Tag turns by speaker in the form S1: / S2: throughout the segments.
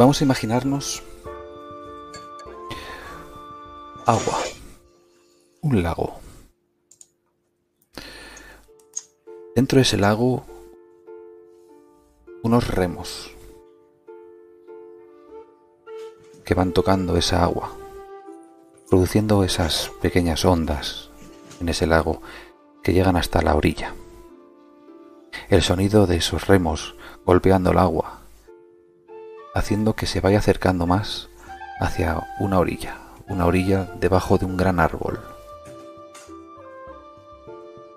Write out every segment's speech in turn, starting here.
S1: Vamos a imaginarnos agua, un lago. Dentro de ese lago, unos remos que van tocando esa agua, produciendo esas pequeñas ondas en ese lago que llegan hasta la orilla. El sonido de esos remos golpeando el agua, haciendo que se vaya acercando más hacia una orilla, una orilla debajo de un gran árbol.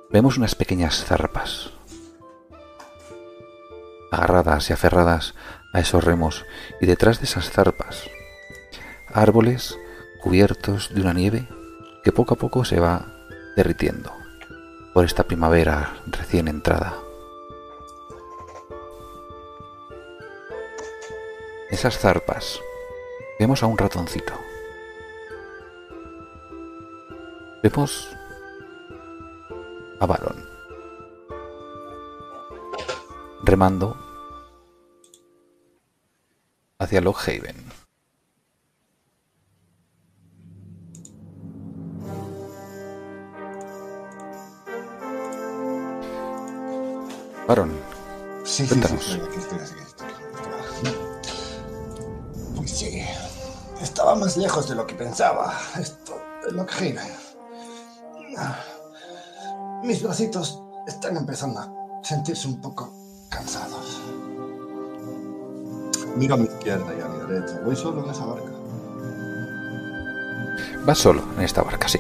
S1: Vemos unas pequeñas zarpas, agarradas y aferradas a esos remos, y detrás de esas zarpas, árboles cubiertos de una nieve que poco a poco se va derritiendo por esta primavera recién entrada. Esas zarpas vemos a un ratoncito. Vemos a Baron remando hacia Lockhaven. Baron,
S2: Sí,
S1: Cuéntanos.
S2: sí, sí, Sí, estaba más lejos de lo que pensaba. Esto de Lockhaven. Ah, Mis bracitos están empezando a sentirse un poco cansados. Miro a mi izquierda y a mi derecha. Voy solo en esa barca.
S1: vas solo en esta barca, sí.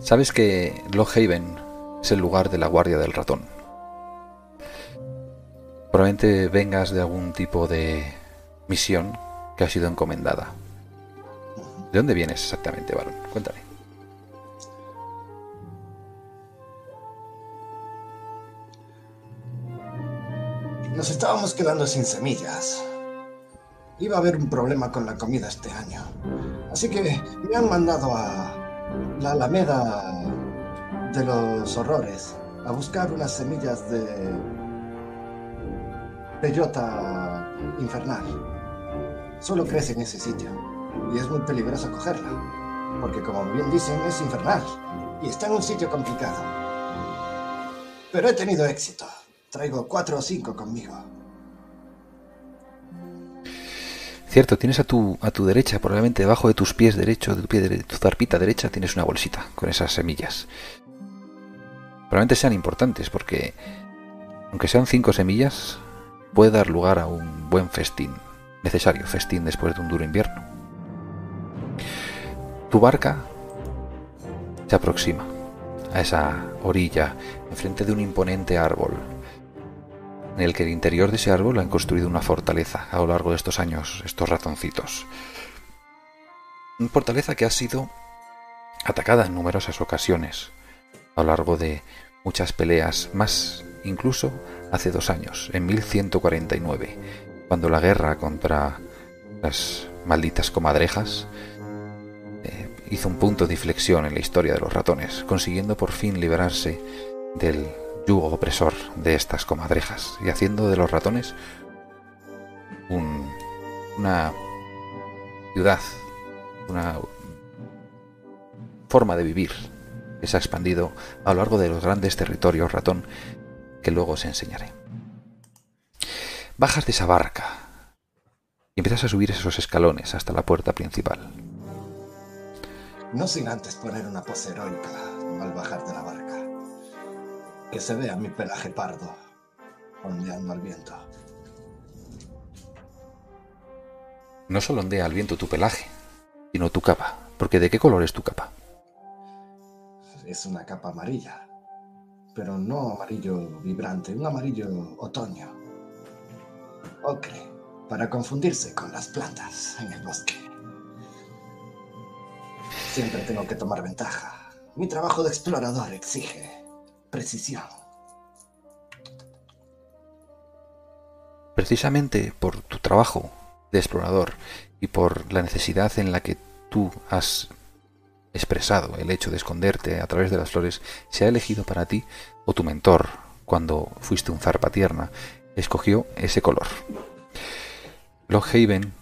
S1: Sabes que Lockhaven es el lugar de la guardia del ratón. Probablemente vengas de algún tipo de misión que ha sido encomendada. ¿De dónde vienes exactamente, Baron? Cuéntame.
S2: Nos estábamos quedando sin semillas. Iba a haber un problema con la comida este año. Así que me han mandado a la Alameda de los Horrores a buscar unas semillas de bellota infernal. Solo crece en ese sitio y es muy peligroso cogerla, porque como bien dicen es infernal y está en un sitio complicado. Pero he tenido éxito. Traigo cuatro o cinco conmigo.
S1: Cierto, tienes a tu, a tu derecha, probablemente debajo de tus pies derecho, de tu, pie dere- tu zarpita derecha, tienes una bolsita con esas semillas. Probablemente sean importantes porque, aunque sean cinco semillas, puede dar lugar a un buen festín, necesario festín después de un duro invierno. Tu barca se aproxima a esa orilla, enfrente de un imponente árbol, en el que el interior de ese árbol han construido una fortaleza a lo largo de estos años, estos ratoncitos. Una fortaleza que ha sido atacada en numerosas ocasiones a lo largo de muchas peleas, más incluso hace dos años, en 1149, cuando la guerra contra las malditas comadrejas eh, hizo un punto de inflexión en la historia de los ratones, consiguiendo por fin liberarse del yugo opresor de estas comadrejas y haciendo de los ratones un- una ciudad, una forma de vivir que se ha expandido a lo largo de los grandes territorios ratón que luego os enseñaré. Bajas de esa barca y empiezas a subir esos escalones hasta la puerta principal.
S2: No sin antes poner una pose heroica al bajar de la barca. Que se vea mi pelaje pardo ondeando al viento.
S1: No solo ondea al viento tu pelaje, sino tu capa. Porque ¿de qué color es tu capa?
S2: Es una capa amarilla, pero no amarillo vibrante, un amarillo otoño. Ocre, para confundirse con las plantas en el bosque. Siempre tengo que tomar ventaja. Mi trabajo de explorador exige precisión.
S1: Precisamente por tu trabajo de explorador y por la necesidad en la que tú has expresado el hecho de esconderte a través de las flores, se ha elegido para ti, o tu mentor, cuando fuiste un zarpa tierna, escogió ese color. Lockhaven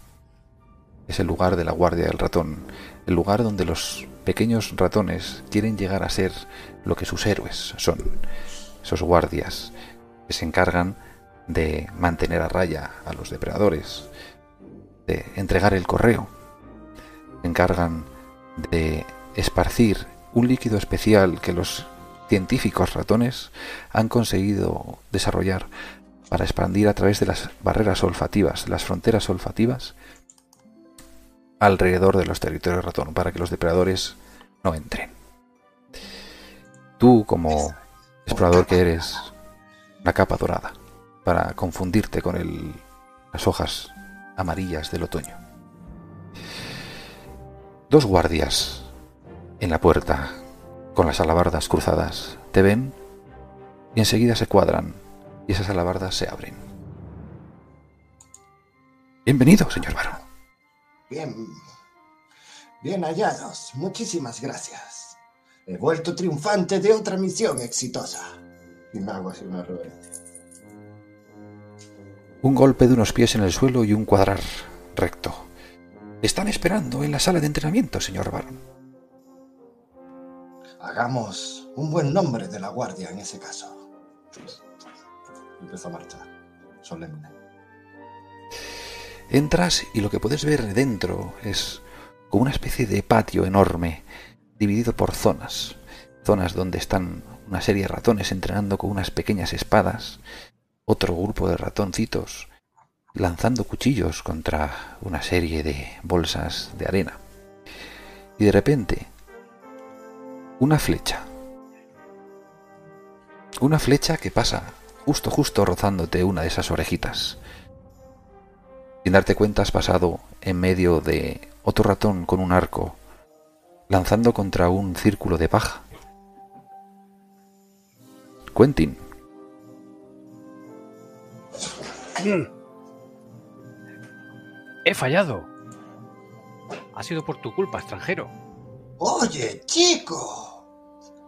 S1: es el lugar de la guardia del ratón, el lugar donde los pequeños ratones quieren llegar a ser lo que sus héroes son, esos guardias que se encargan de mantener a raya a los depredadores, de entregar el correo, se encargan de esparcir un líquido especial que los científicos ratones han conseguido desarrollar para expandir a través de las barreras olfativas, las fronteras olfativas, alrededor de los territorios ratón, para que los depredadores no entren. Tú, como explorador que eres, la capa dorada, para confundirte con el, las hojas amarillas del otoño. Dos guardias en la puerta, con las alabardas cruzadas, te ven y enseguida se cuadran y esas alabardas se abren. Bienvenido, señor Barón.
S2: Bien. Bien hallados. Muchísimas gracias. He vuelto triunfante de otra misión exitosa. Y me hago así una reverencia.
S1: Un golpe de unos pies en el suelo y un cuadrar recto. Están esperando en la sala de entrenamiento, señor Barón.
S2: Hagamos un buen nombre de la guardia en ese caso. Empezó a marchar, solemne.
S1: Entras y lo que puedes ver dentro es como una especie de patio enorme, dividido por zonas. Zonas donde están una serie de ratones entrenando con unas pequeñas espadas, otro grupo de ratoncitos lanzando cuchillos contra una serie de bolsas de arena. Y de repente, una flecha. Una flecha que pasa justo, justo rozándote una de esas orejitas. Sin darte cuenta has pasado en medio de otro ratón con un arco, lanzando contra un círculo de paja. Quentin.
S3: He fallado. Ha sido por tu culpa, extranjero.
S2: Oye, chico.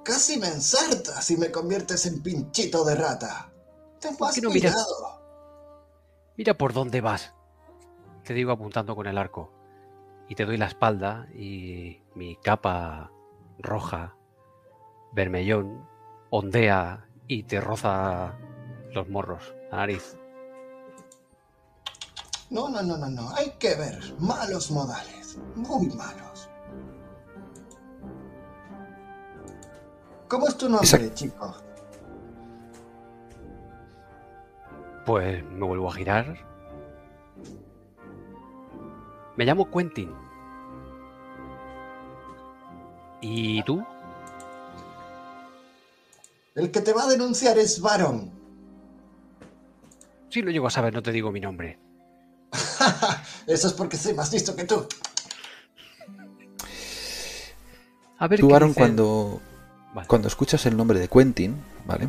S2: Casi me ensartas y me conviertes en pinchito de rata. Ten
S3: ¿Por qué no miras? Mira por dónde vas. Te digo apuntando con el arco. Y te doy la espalda y mi capa roja, vermellón, ondea y te roza los morros, la nariz.
S2: No, no, no, no, no. Hay que ver. Malos modales. Muy malos. ¿Cómo es tu nombre,
S1: Exacto.
S2: chico?
S3: Pues me vuelvo a girar. Me llamo Quentin. ¿Y tú?
S2: El que te va a denunciar es Varón.
S3: Si lo llego a saber, no te digo mi nombre.
S2: Eso es porque soy más listo que tú.
S3: A ver
S1: Tú,
S3: dice-
S1: cuando,
S3: Vale.
S1: cuando escuchas el nombre de Quentin, ¿vale?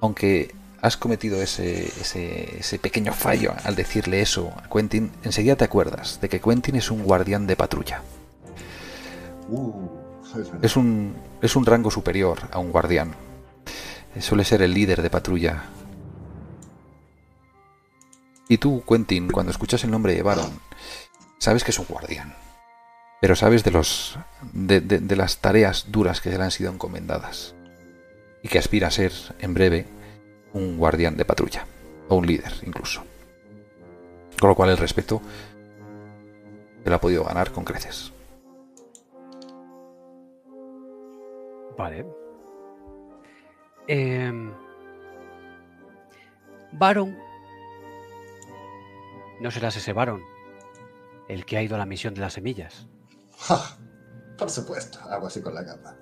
S1: Aunque has cometido ese, ese, ese pequeño fallo al decirle eso a Quentin, enseguida te acuerdas de que Quentin es un guardián de patrulla.
S2: Uh. Es
S1: un, es un rango superior a un guardián. Eh, Suele ser el líder de patrulla. Y tú, Quentin, cuando escuchas el nombre de Baron, sabes que es un guardián. Pero sabes de los. de, de- las tareas duras que le han sido encomendadas. Y que aspira a ser, en breve, un guardián de patrulla. O un líder, incluso. Con lo cual el respeto te lo ha podido ganar con creces.
S3: Vale. Em, Baron. No serás ese Baron. El que ha ido a la misión de las semillas.
S2: Ja, por supuesto, hago así con la capa.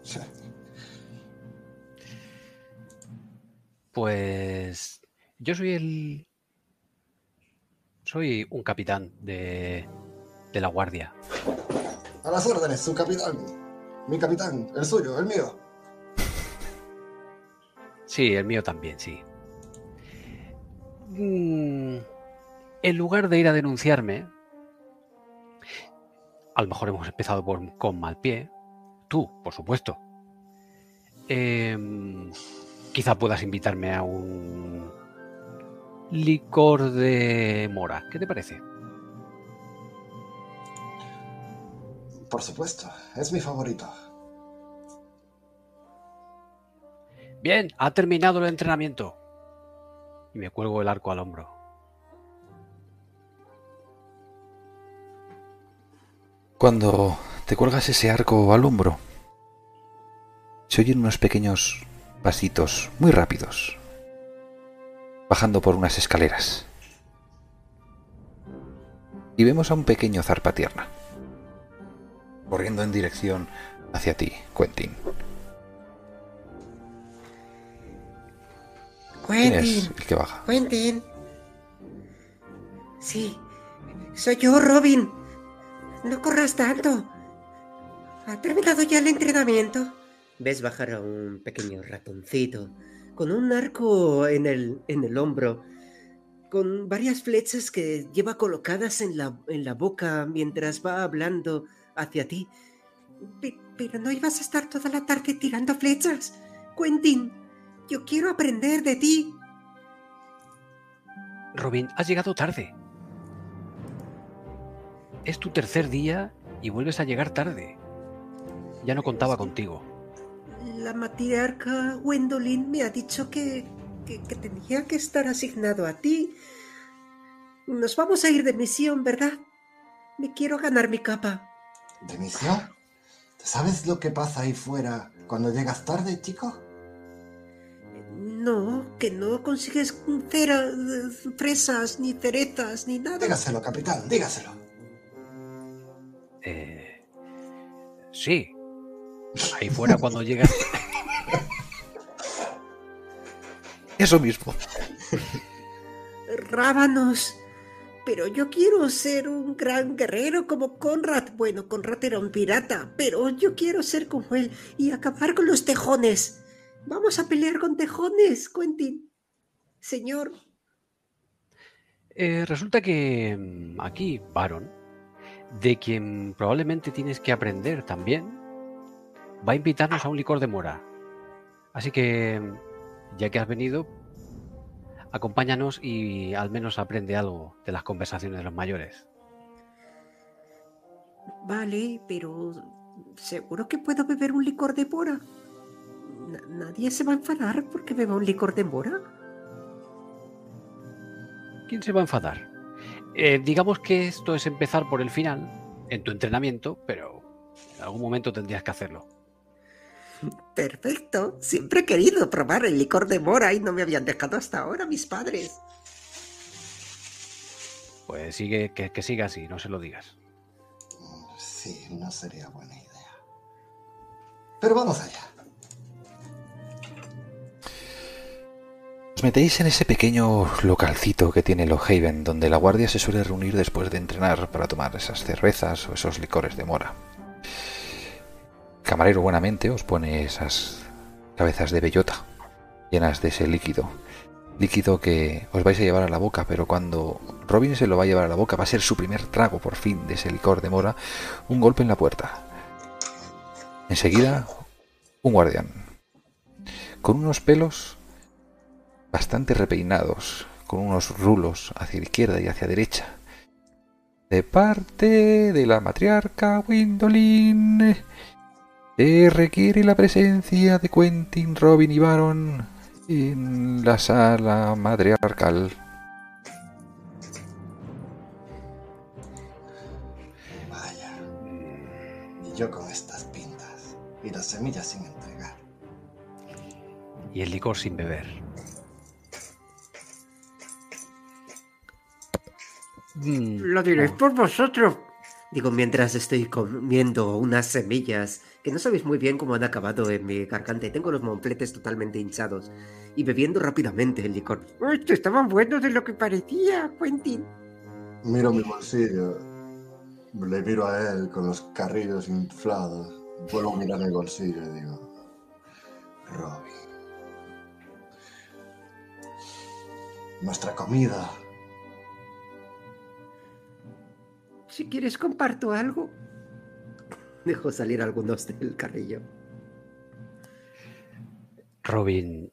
S3: Pues. Yo soy el. Soy un capitán de. de la guardia.
S2: A las órdenes, su capitán. Mi capitán, el suyo, el mío.
S3: Sí, el mío también, sí. Mm, en lugar de ir a denunciarme, a lo mejor hemos empezado por- con mal pie. Tú, por supuesto. Em, quizá puedas invitarme a un licor de mora. ¿Qué te parece?
S4: Por supuesto, es mi favorito.
S3: Bien, ha terminado el entrenamiento. Y me cuelgo el arco al hombro.
S1: Cuando te cuelgas ese arco al hombro, se oyen unos pequeños pasitos muy rápidos, bajando por unas escaleras. Y vemos a un pequeño zarpatierna, corriendo en dirección hacia ti, Quentin. ¿Quién es
S5: Quentin,
S1: el que baja?
S5: Quentin. Sí, soy yo, Robin. No corras tanto. ¿Ha terminado ya el entrenamiento? Ves bajar a un pequeño ratoncito con un arco en el, en el hombro, con varias flechas que lleva colocadas en la, en la boca mientras va hablando hacia ti. Pe- pero no ibas a estar toda la tarde tirando flechas. Quentin, yo quiero aprender de ti.
S3: Robin, has llegado tarde. Es tu tercer día y vuelves a llegar tarde. Ya no contaba contigo.
S5: La matriarca Gwendolyn me ha dicho que, que, que tenía que estar asignado a ti. Nos vamos a ir de misión, ¿verdad? Me quiero ganar mi capa.
S4: ¿De misión? ¿Sabes lo que pasa ahí fuera cuando llegas tarde, chico?
S5: No, que no consigues cera, fresas, ni cerezas, ni nada.
S4: Dígaselo, capitán, dígaselo.
S3: Eh, sí. Ahí fuera cuando llegas.
S1: Eso mismo.
S5: Rábanos. Pero yo quiero ser un gran guerrero como Conrad. Bueno, Conrad era un pirata, pero yo quiero ser como él y acabar con los tejones. Vamos a pelear con tejones, Quentin. Señor,
S3: Eh, resulta que mm, aquí, Baron, de quien probablemente tienes que aprender también, va a invitarnos a un licor de mora. Así que, ya que has venido, acompáñanos y al menos aprende algo de las conversaciones de los mayores.
S5: vale, pero seguro que puedo beber un licor de mora. Na- nadie se va a enfadar porque beba un licor de mora.
S3: ¿Quién se va a enfadar? Eh, digamos que esto es empezar por el final, en tu entrenamiento, pero en algún momento tendrías que hacerlo.
S5: Perfecto. Siempre he querido probar el licor de mora y no me habían dejado hasta ahora mis padres.
S3: Pues sigue, que, que siga así, no se lo digas.
S4: Sí, no sería buena idea. Pero vamos allá.
S1: Os metéis en ese pequeño localcito que tiene Haven, donde la guardia se suele reunir después de entrenar para tomar esas cervezas o esos licores de mora. Camarero buenamente os pone esas cabezas de bellota llenas de ese líquido. Líquido que os vais a llevar a la boca, pero cuando Robin se lo va a llevar a la boca, va a ser su primer trago por fin de ese licor de mora, un golpe en la puerta. Enseguida, un guardián. Con unos pelos bastante repeinados, con unos rulos hacia la izquierda y hacia la derecha. De parte de la matriarca Windolin, se requiere la presencia de Quentin, Robin y Baron en la sala matriarcal.
S4: Vaya. Y yo con estas pintas. Y las semillas sin entregar.
S3: Y el licor sin beber.
S5: Lo diréis por vosotros. Digo, mientras estoy comiendo unas semillas que no sabéis muy bien cómo han acabado en mi garganta y tengo los mompletes totalmente hinchados y bebiendo rápidamente el licor. Esto estaban buenos de lo que parecía, Quentin.
S4: Miro mi bolsillo. Le miro a él con los carrillos inflados. Vuelvo a mirar el bolsillo y digo... Robin. Nuestra comida.
S5: Si quieres comparto algo. Dejo salir algunos del carrillo.
S3: Robin,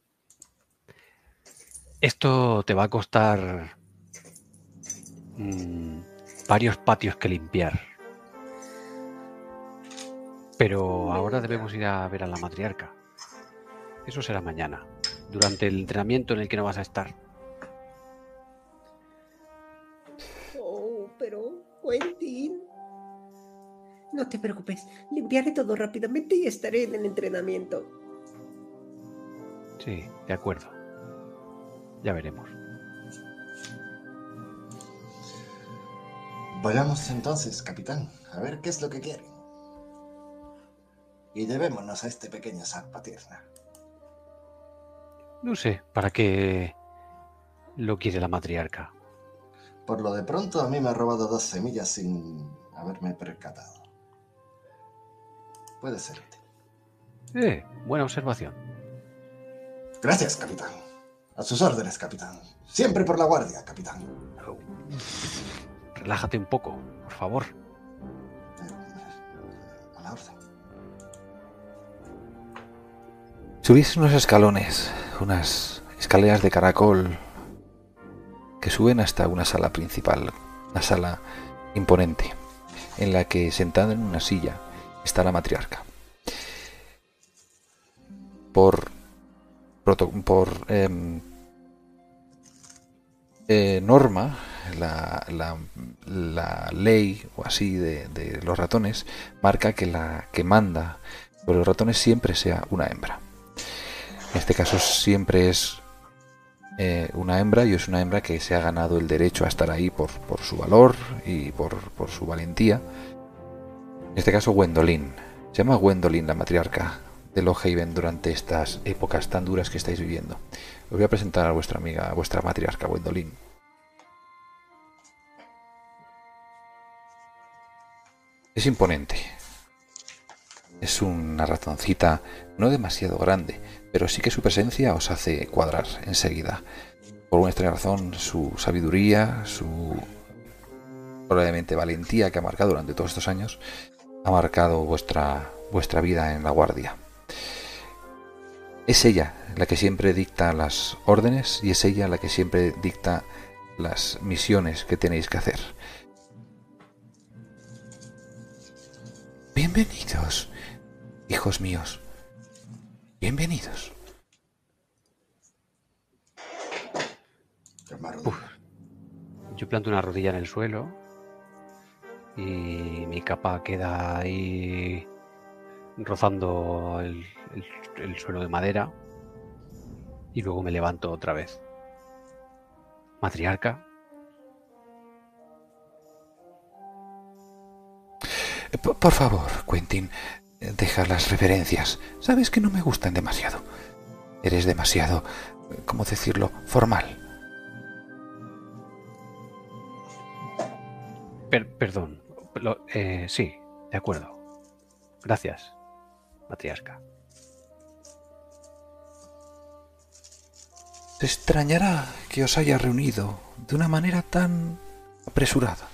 S3: Esto te va a costar mm, varios patios que limpiar. Pero ahora debemos ir a ver a la matriarca. Eso será mañana, durante el entrenamiento en el que no vas a estar.
S5: Quentin. No te preocupes, limpiaré todo rápidamente y estaré en el entrenamiento.
S3: Sí, de acuerdo. Ya veremos.
S4: Vayamos entonces, capitán, a ver qué es lo que quiere. Y llevémonos a este pequeño zarpa tierna.
S3: No sé, ¿para qué lo quiere la matriarca?
S4: Por lo de pronto, a mí me ha robado dos semillas sin haberme percatado. Puede ser útil.
S3: Eh, buena observación.
S4: Gracias, capitán. A sus órdenes, capitán. Siempre por la guardia, capitán.
S3: Relájate un poco, por favor.
S4: Eh, a la orden.
S1: Subís unos escalones, unas escaleras de caracol suben hasta una sala principal, una sala imponente, en la que sentada en una silla está la matriarca. Por, por em, eh, norma, la ley o así de, de los ratones marca que la que manda sobre los ratones siempre sea una hembra. En este caso siempre es eh, una hembra y es una hembra que se ha ganado el derecho a estar ahí por, su valor y por, por su valentía. En este caso Gwendolyn. Se llama Gwendolyn la matriarca de Lohaven durante estas épocas tan duras que estáis viviendo. Os voy a presentar a vuestra amiga, a vuestra matriarca Gwendolyn. Es imponente. Es una ratoncita no demasiado grande, pero sí que su presencia os hace cuadrar enseguida. Por una extraña razón, su sabiduría, su probablemente valentía que ha marcado durante todos estos años, ha marcado vuestra, vuestra vida en la guardia. Es ella la que siempre dicta las órdenes y es ella la que siempre dicta las misiones que tenéis que hacer. Bienvenidos, hijos míos. Bienvenidos.
S3: Yo planto una rodilla en el suelo y mi capa queda ahí rozando el, el- el suelo de madera y luego me levanto otra vez. Matriarca,
S1: Por, favor, Quentin, deja las referencias. Sabes que no me gustan demasiado. Eres demasiado, ¿cómo decirlo?, formal.
S3: per- perdón. Lo- eh, sí, de acuerdo. Gracias, matriarca.
S1: Te extrañará que os haya reunido de una manera tan apresurada.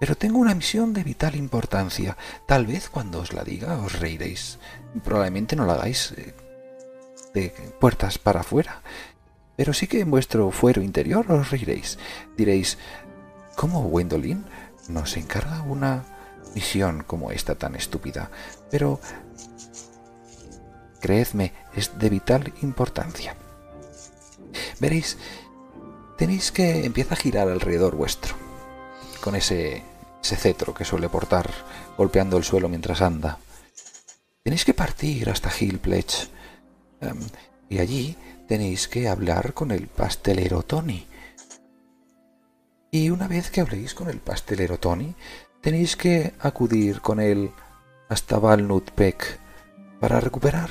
S1: Pero tengo una misión de vital importancia. Tal vez cuando os la diga os reiréis. Probablemente no la hagáis eh, de puertas para afuera. Pero sí que en vuestro fuero interior os reiréis. Diréis, ¿cómo Gwendolyn nos encarga una misión como esta tan estúpida? Pero, creedme, es de vital importancia. Veréis, tenéis que empieza a girar alrededor vuestro, con ese, ese cetro que suele portar golpeando el suelo mientras anda. Tenéis que partir hasta Hill Pledge, em, y allí tenéis que hablar con el pastelero Tony. Y una vez que habléis con el pastelero Tony, tenéis que acudir con él hasta Walnut Peak para recuperar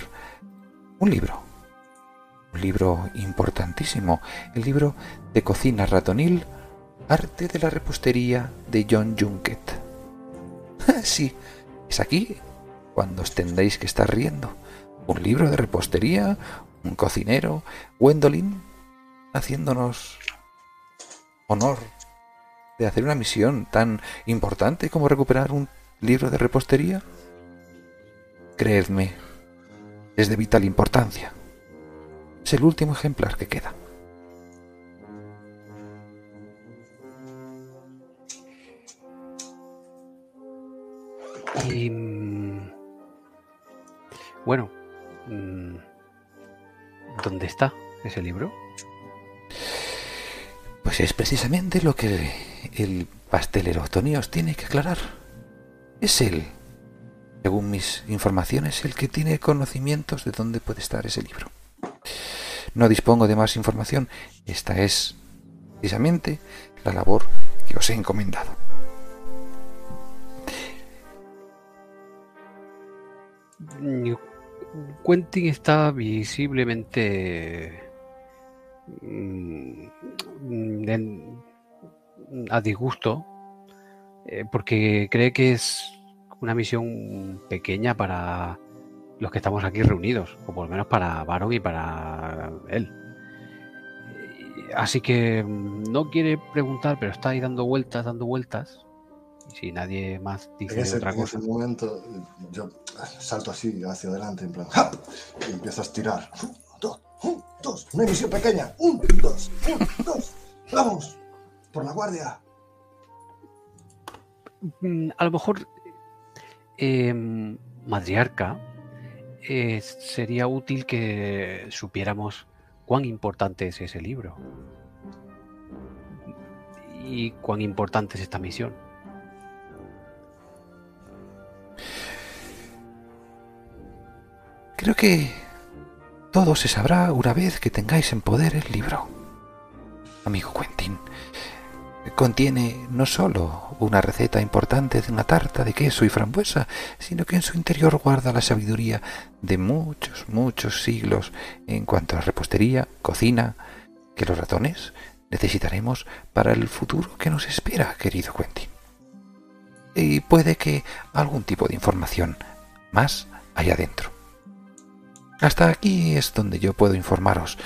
S1: un libro un libro importantísimo, el libro de cocina ratonil, Arte de la repostería de John Junket. sí, es aquí cuando os tendréis que estar riendo. Un libro de repostería, un cocinero, Gwendolyn, haciéndonos honor de hacer una misión tan importante como recuperar un libro de repostería. Creedme, es de vital importancia. Es el último ejemplar que queda.
S3: Bueno, mm, ¿dónde está ese libro?
S1: Pues es precisamente lo que el pastelero Tony os tiene que aclarar. Es él, según mis informaciones, el que tiene conocimientos de dónde puede estar ese libro. No dispongo de más información. Esta es precisamente la labor que os he encomendado.
S3: Quentin está visiblemente mm, a disgusto eh, porque cree que es una misión pequeña para los que estamos aquí reunidos, o por lo menos para Baron y para él. Así que mm, no quiere preguntar, pero está ahí dando vueltas, dando vueltas. Y si nadie más dice otra cosa.
S4: En ese momento yo salto así hacia adelante, en plan, y empiezo a estirar. dos, dos, una misión pequeña. Un, dos, un, dos. Vamos, por la guardia.
S3: Mm, a lo mejor, eh, matriarca, eh, sería útil que supiéramos cuán importante es ese libro y cuán importante es esta misión.
S1: Creo que todo se sabrá una vez que tengáis en poder el libro. Amigo Quentin, contiene no solo una receta importante de una tarta de queso y frambuesa, sino que en su interior guarda la sabiduría de muchos, muchos siglos en cuanto a repostería, cocina, que los ratones necesitaremos para el futuro que nos espera, querido Quentin. Y puede que algún tipo de información más haya dentro. Hasta aquí es donde yo puedo informaros.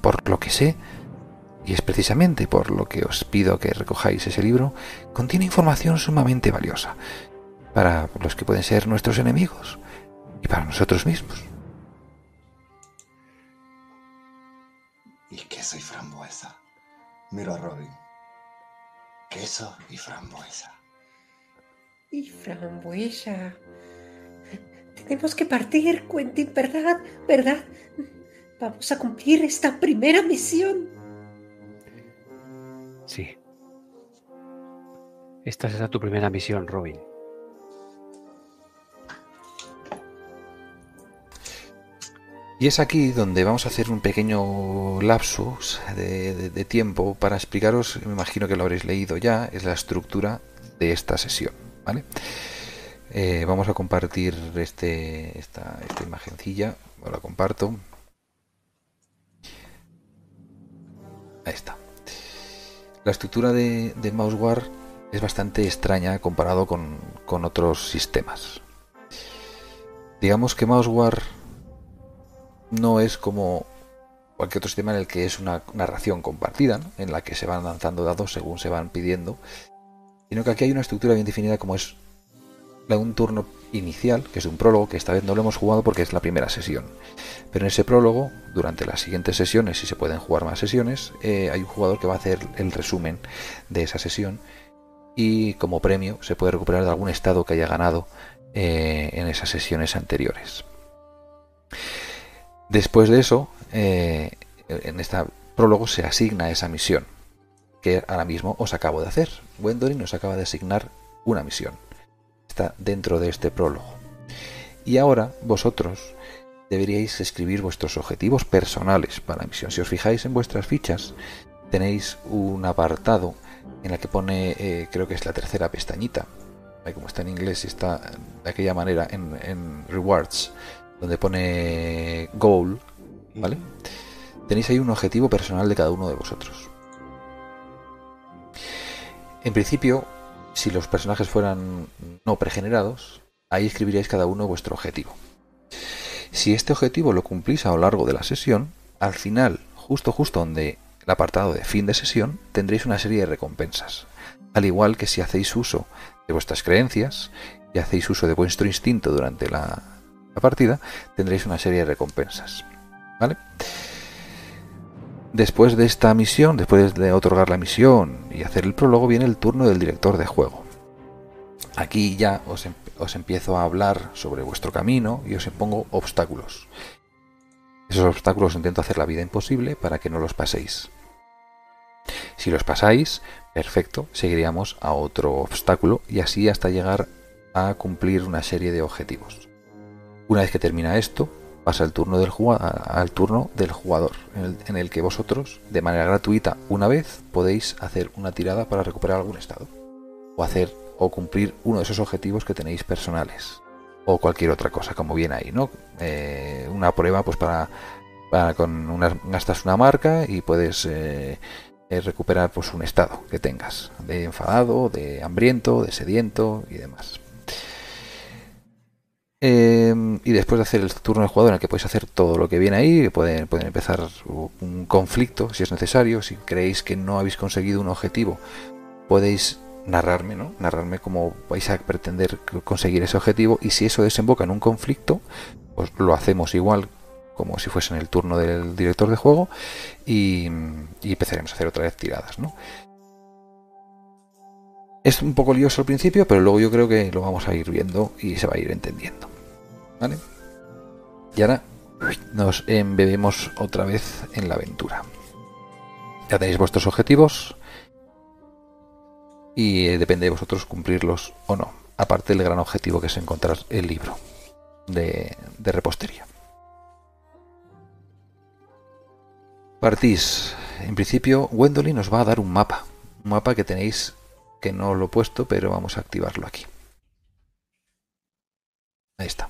S1: Por lo que sé, y es precisamente por lo que os pido que recojáis ese libro, contiene información sumamente valiosa para los que pueden ser nuestros enemigos y para nosotros mismos.
S4: Y queso y frambuesa. Miro a Robin. Queso y frambuesa.
S5: Y frambuesa. Tenemos que partir, Quentin, ¿verdad? ¿Verdad? Vamos a cumplir esta primera misión.
S3: Sí. Esta será tu primera misión, Robin.
S1: Y es aquí donde vamos a hacer un pequeño lapsus de, tiempo para explicaros, me imagino que lo habréis leído ya, es la estructura de esta sesión. Eh, vamos a compartir este, esta, esta imagencilla, la comparto. Ahí está. La estructura de, de MouseWare es bastante extraña comparado con, con otros sistemas. Digamos que MouseWare no es como cualquier otro sistema en el que es una narración compartida, en la que se van lanzando dados según se van pidiendo, sino que aquí hay una estructura bien definida como es un turno inicial, que es un prólogo, que esta vez no lo hemos jugado porque es la primera sesión. Pero en ese prólogo, durante las siguientes sesiones, si se pueden jugar más sesiones, eh, hay un jugador que va a hacer el resumen de esa sesión y como premio se puede recuperar de algún estado que haya ganado eh, en esas sesiones anteriores. Después de eso, eh, en este prólogo se asigna esa misión, que ahora mismo os acabo de hacer. Gwendolyn nos acaba de asignar una misión dentro de este prólogo. Y ahora vosotros deberíais escribir vuestros objetivos personales para la misión. Si os fijáis en vuestras fichas, tenéis un apartado en el que pone, eh, creo que es la tercera pestañita, como está en inglés y está de aquella manera en, en Rewards, donde pone Goal, ¿vale? Tenéis ahí un objetivo personal de cada uno de vosotros. En principio, si los personajes fueran no pregenerados, ahí escribiríais cada uno vuestro objetivo. Si este objetivo lo cumplís a lo largo de la sesión, al final, justo justo donde el apartado de fin de sesión, tendréis una serie de recompensas. Al igual que si hacéis uso de vuestras creencias y hacéis uso de vuestro instinto durante la, la partida, tendréis una serie de recompensas. ¿Vale? Después de esta misión, después de otorgar la misión y hacer el prólogo, viene el turno del director de juego. Aquí ya os, em- empiezo a hablar sobre vuestro camino y os pongo obstáculos. Esos obstáculos intento hacer la vida imposible para que no los paséis. Si los pasáis, perfecto, seguiríamos a otro obstáculo y así hasta llegar a cumplir una serie de objetivos. Una vez que termina esto, pasa el turno del al turno del jugador, en el, en el que vosotros, de manera gratuita, una vez podéis hacer una tirada para recuperar algún estado, o hacer o cumplir uno de esos objetivos que tenéis personales, o cualquier otra cosa, como viene ahí, ¿no? Eh, una prueba, pues para, para con una, gastas una marca y puedes eh, eh, recuperar pues un estado que tengas, de enfadado, de hambriento, de sediento y demás. Eh, y después de hacer el turno del jugador en el que podéis hacer todo lo que viene ahí, pueden, pueden empezar un conflicto si es necesario. Si creéis que no habéis conseguido un objetivo, podéis narrarme, ¿no? Narrarme cómo vais a pretender conseguir ese objetivo. Y si eso desemboca en un conflicto, pues lo hacemos igual como si fuese en el turno del director de juego y, y empezaremos a hacer otra vez tiradas, ¿no? Es un poco lioso al principio, pero luego yo creo que lo vamos a ir viendo y se va a ir entendiendo. Y ahora nos embebemos otra vez en la aventura. Ya tenéis vuestros objetivos y eh, depende de vosotros cumplirlos o no. Aparte del gran objetivo que es encontrar el libro de, repostería. Partís. En principio, Gwendolyn nos va a dar un mapa. Un mapa que tenéis que no lo he puesto, pero vamos a activarlo aquí. Ahí está.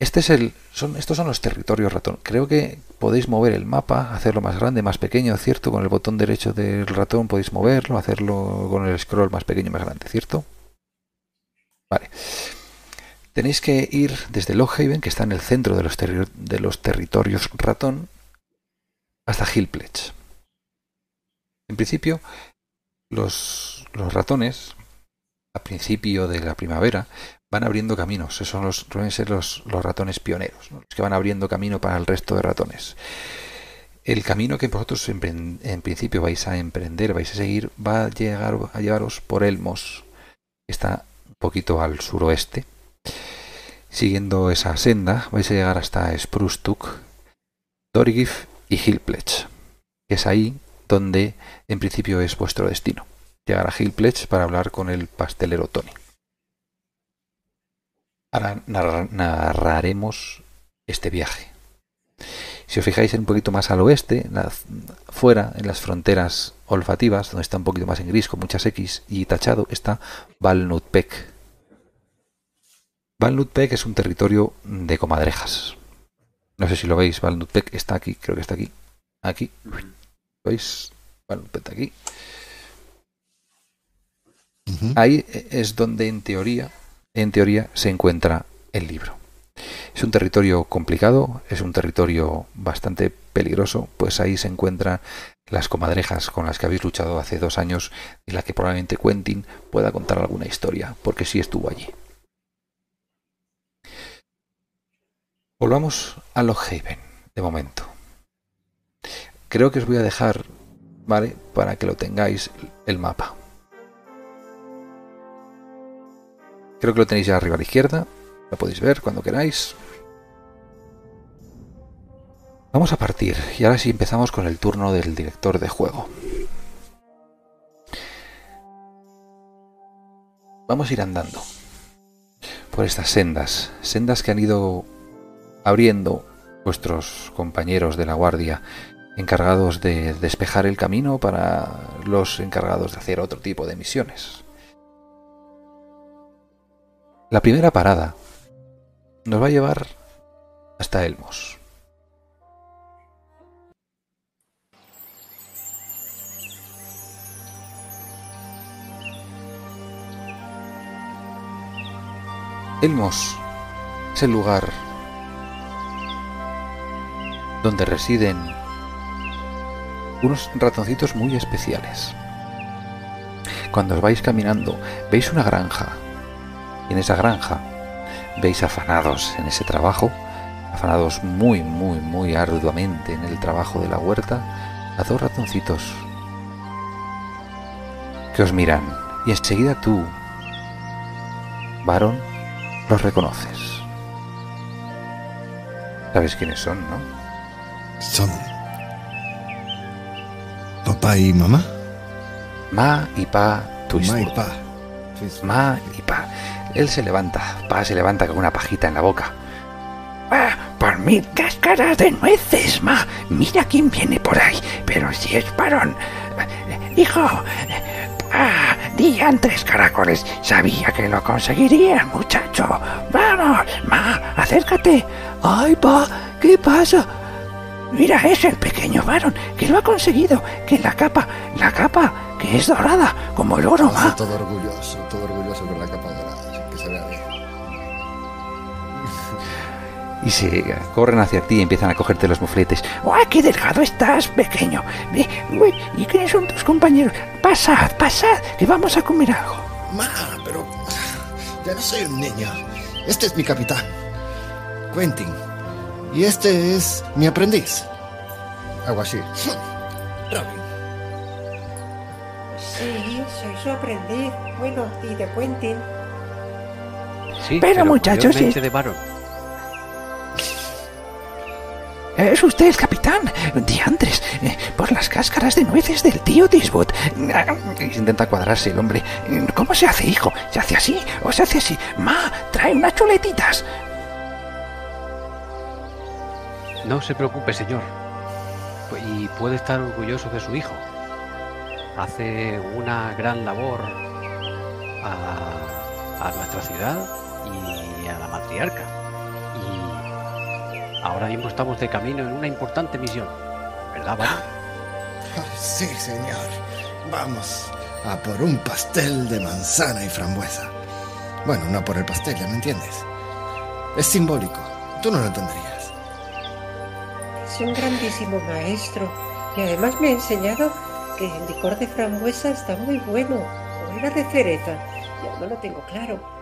S1: Este es el, son, estos son los territorios ratón. Creo que podéis mover el mapa, hacerlo más grande, más pequeño, ¿cierto? Con el botón derecho del ratón podéis moverlo, hacerlo con el scroll más pequeño más grande, ¿cierto? Vale. Tenéis que ir desde Lockhaven, que está en el centro de los, terri- de los territorios ratón, hasta Hillpledge. En principio, los, los ratones, a principio de la primavera, van abriendo caminos. Esos son los, ser los, ratones pioneros, los que van abriendo camino para el resto de ratones. El camino que vosotros empren- en principio vais a emprender, vais a seguir, va a, llegar, a llevaros por Elmos, que está un poquito al suroeste. Siguiendo esa senda, vais a llegar hasta Spruce Tuck, Dorgif y Hillpledge, que es ahí donde en principio es vuestro destino. Llegar a Hillpledge para hablar con el pastelero Tony. Ahora narra- narraremos este viaje. Si os fijáis un poquito más al oeste, la- fuera, en las fronteras olfativas, donde está un poquito más en gris, con muchas X y tachado, está Valnut Peak es un territorio de comadrejas. No sé si lo veis, Valnut Peak está aquí, creo que está aquí. Aquí. ¿Veis? Valnut Peak está aquí. Ahí es donde en teoría, en teoría se encuentra el libro. Es un territorio complicado, es un territorio bastante peligroso, pues ahí se encuentran las comadrejas con las que habéis luchado hace dos años y la que probablemente Quentin pueda contar alguna historia, porque sí estuvo allí. Volvamos a Lockhaven, de momento. Creo que os voy a dejar, ¿vale? Para que lo tengáis el mapa. Creo que lo tenéis ya arriba a la izquierda. Lo podéis ver cuando queráis. Vamos a partir. Y ahora sí empezamos con el turno del director de juego. Vamos a ir andando por estas sendas. Sendas que han ido abriendo vuestros compañeros de la guardia encargados de despejar el camino para los encargados de hacer otro tipo de misiones. La primera parada nos va a llevar hasta Elmos. Elmos es el lugar donde residen unos ratoncitos muy especiales. Cuando os vais caminando, veis una granja y en esa granja veis afanados en ese trabajo, afanados muy, muy, muy arduamente en el trabajo de la huerta, a dos ratoncitos que os miran y enseguida tú, varón, los reconoces. ¿Sabes quiénes son, no?
S2: Son. ¿Papá y mamá?
S1: Ma y Pa Twistwood.
S2: Ma y pa.
S1: Ma y Pa. Él se levanta, Pa se levanta con una pajita en la boca.
S6: Ah, por mil cáscaras de nueces, ma. Mira quién viene por ahí. Pero si es varón. Hijo. Ah, diantres caracoles. Sabía que lo conseguiría, muchacho. Vamos, ma, acércate. Ay, pa, ¿qué pasa? Mira, es el pequeño varón que lo ha conseguido. Que la capa, la capa, que es dorada, como el oro, ma.
S2: todo orgulloso, todo orgulloso
S1: Y se corren hacia ti y empiezan a cogerte los mufletes.
S6: ¡Ay, qué delgado estás, pequeño! ¿Y quiénes son tus compañeros? Pasad, pasad, que vamos a comer algo.
S2: Ma, pero ya no soy un niño. Este es mi capitán, Quentin. Y este es mi aprendiz, Aguashir. Robin.
S5: Sí, soy su aprendiz. Bueno, y de Quentin.
S3: Sí,
S6: Pero, muchachos,
S3: mayormente
S6: es-
S3: de varón.
S6: Es usted el capitán. Diantres, eh, por las cáscaras de nueces del tío.
S1: Y se intenta cuadrarse el hombre.
S6: ¿Cómo se hace, hijo? ¿Se hace así o se hace así? Ma, trae unas chuletitas.
S3: No se preocupe, señor. Pu- Y puede estar orgulloso de su hijo. Hace una gran labor a, a nuestra ciudad y a la matriarca. Y ahora mismo estamos de camino en una importante misión. ¿Verdad, varón?
S2: Sí, señor. Vamos a por un pastel de manzana y frambuesa. Bueno, no por el pastel, ya me entiendes. Es simbólico. Tú no lo entenderías.
S5: Es un grandísimo maestro. Y además me ha enseñado que el licor de frambuesa está muy bueno. O era de cereza. Ya no lo tengo claro.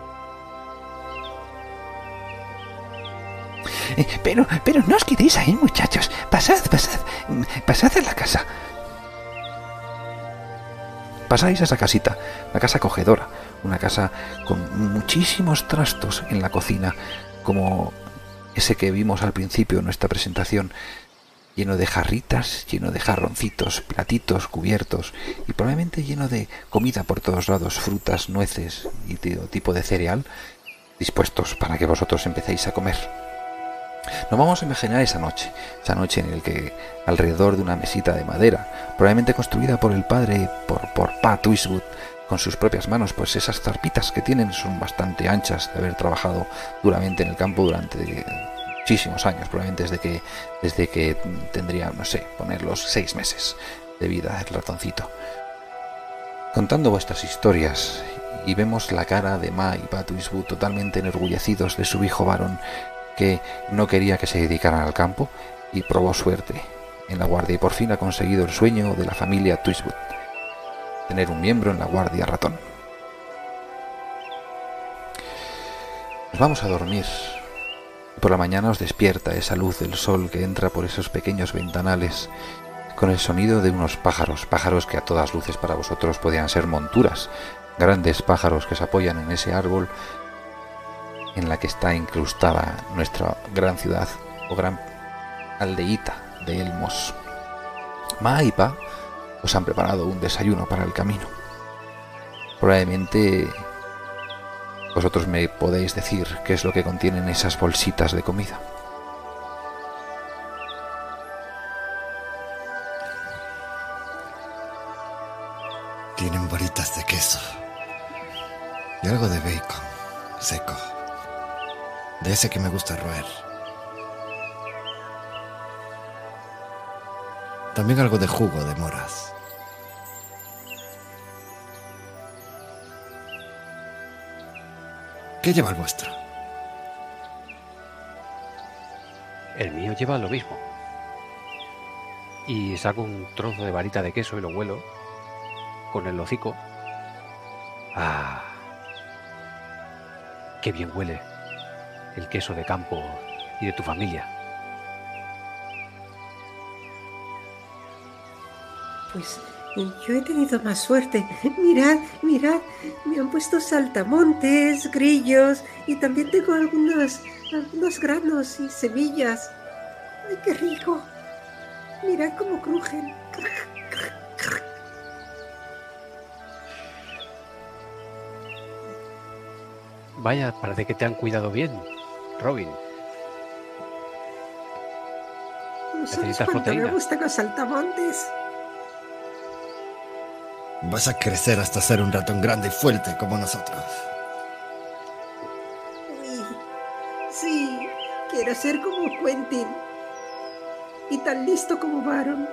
S6: Eh, Pero, pero no os quedéis ahí, muchachos. Pasad, pasad. mm, Pasad a la casa.
S1: Pasáis a esa casita, una casa acogedora, una casa con muchísimos trastos en la cocina, como ese que vimos al principio en nuestra presentación, lleno de jarritas, lleno de jarroncitos, platitos, cubiertos y probablemente lleno de comida por todos lados, frutas, nueces y todo tipo de cereal dispuestos para que vosotros empecéis a comer. Nos vamos a imaginar esa noche, esa noche en la que alrededor de una mesita de madera, probablemente construida por el padre, por, por Pat Eastwood, con sus propias manos, pues esas zarpitas que tienen son bastante anchas de haber trabajado duramente en el campo durante muchísimos años, probablemente desde que, desde que tendría, no sé, poner los seis meses de vida el ratoncito. Contando vuestras historias y vemos la cara de Ma y Pat Eastwood totalmente enorgullecidos de su hijo varón que no quería que se dedicaran al campo y probó suerte en la guardia y por fin ha conseguido el sueño de la familia Twistwood, tener un miembro en la guardia ratón. Nos vamos a dormir. Por la mañana os despierta esa luz del sol que entra por esos pequeños ventanales con el sonido de unos pájaros, pájaros que a todas luces para vosotros podían ser monturas, grandes pájaros que se apoyan en ese árbol en la que está incrustada nuestra gran ciudad o gran aldeíta de Elmos. Ma y Pa os han preparado un desayuno para el camino. Probablemente vosotros me podéis decir qué es lo que contienen esas bolsitas de comida.
S2: Tienen bolitas de queso. Y algo de bacon seco. De ese que me gusta roer. También algo de jugo de moras. ¿Qué lleva el vuestro?
S3: El mío lleva lo mismo. Y saco un trozo de varita de queso y lo huelo con el hocico. Ah, qué bien huele el queso de campo y de tu familia.
S5: Pues yo he tenido más suerte. Mirad, mirad, me han puesto saltamontes, grillos y también tengo algunos, algunos granos y semillas. ¡Ay, qué rico! Mirad cómo crujen.
S3: Vaya, parece que te han cuidado bien, Robin.
S5: No sabes
S3: Necesitas
S5: cuánto me
S3: proteína.
S5: gustan los saltamontes.
S4: Vas a crecer hasta ser un ratón grande y fuerte como nosotros.
S5: Sí, Sí, quiero ser como Quentin. Y tan listo como Baron.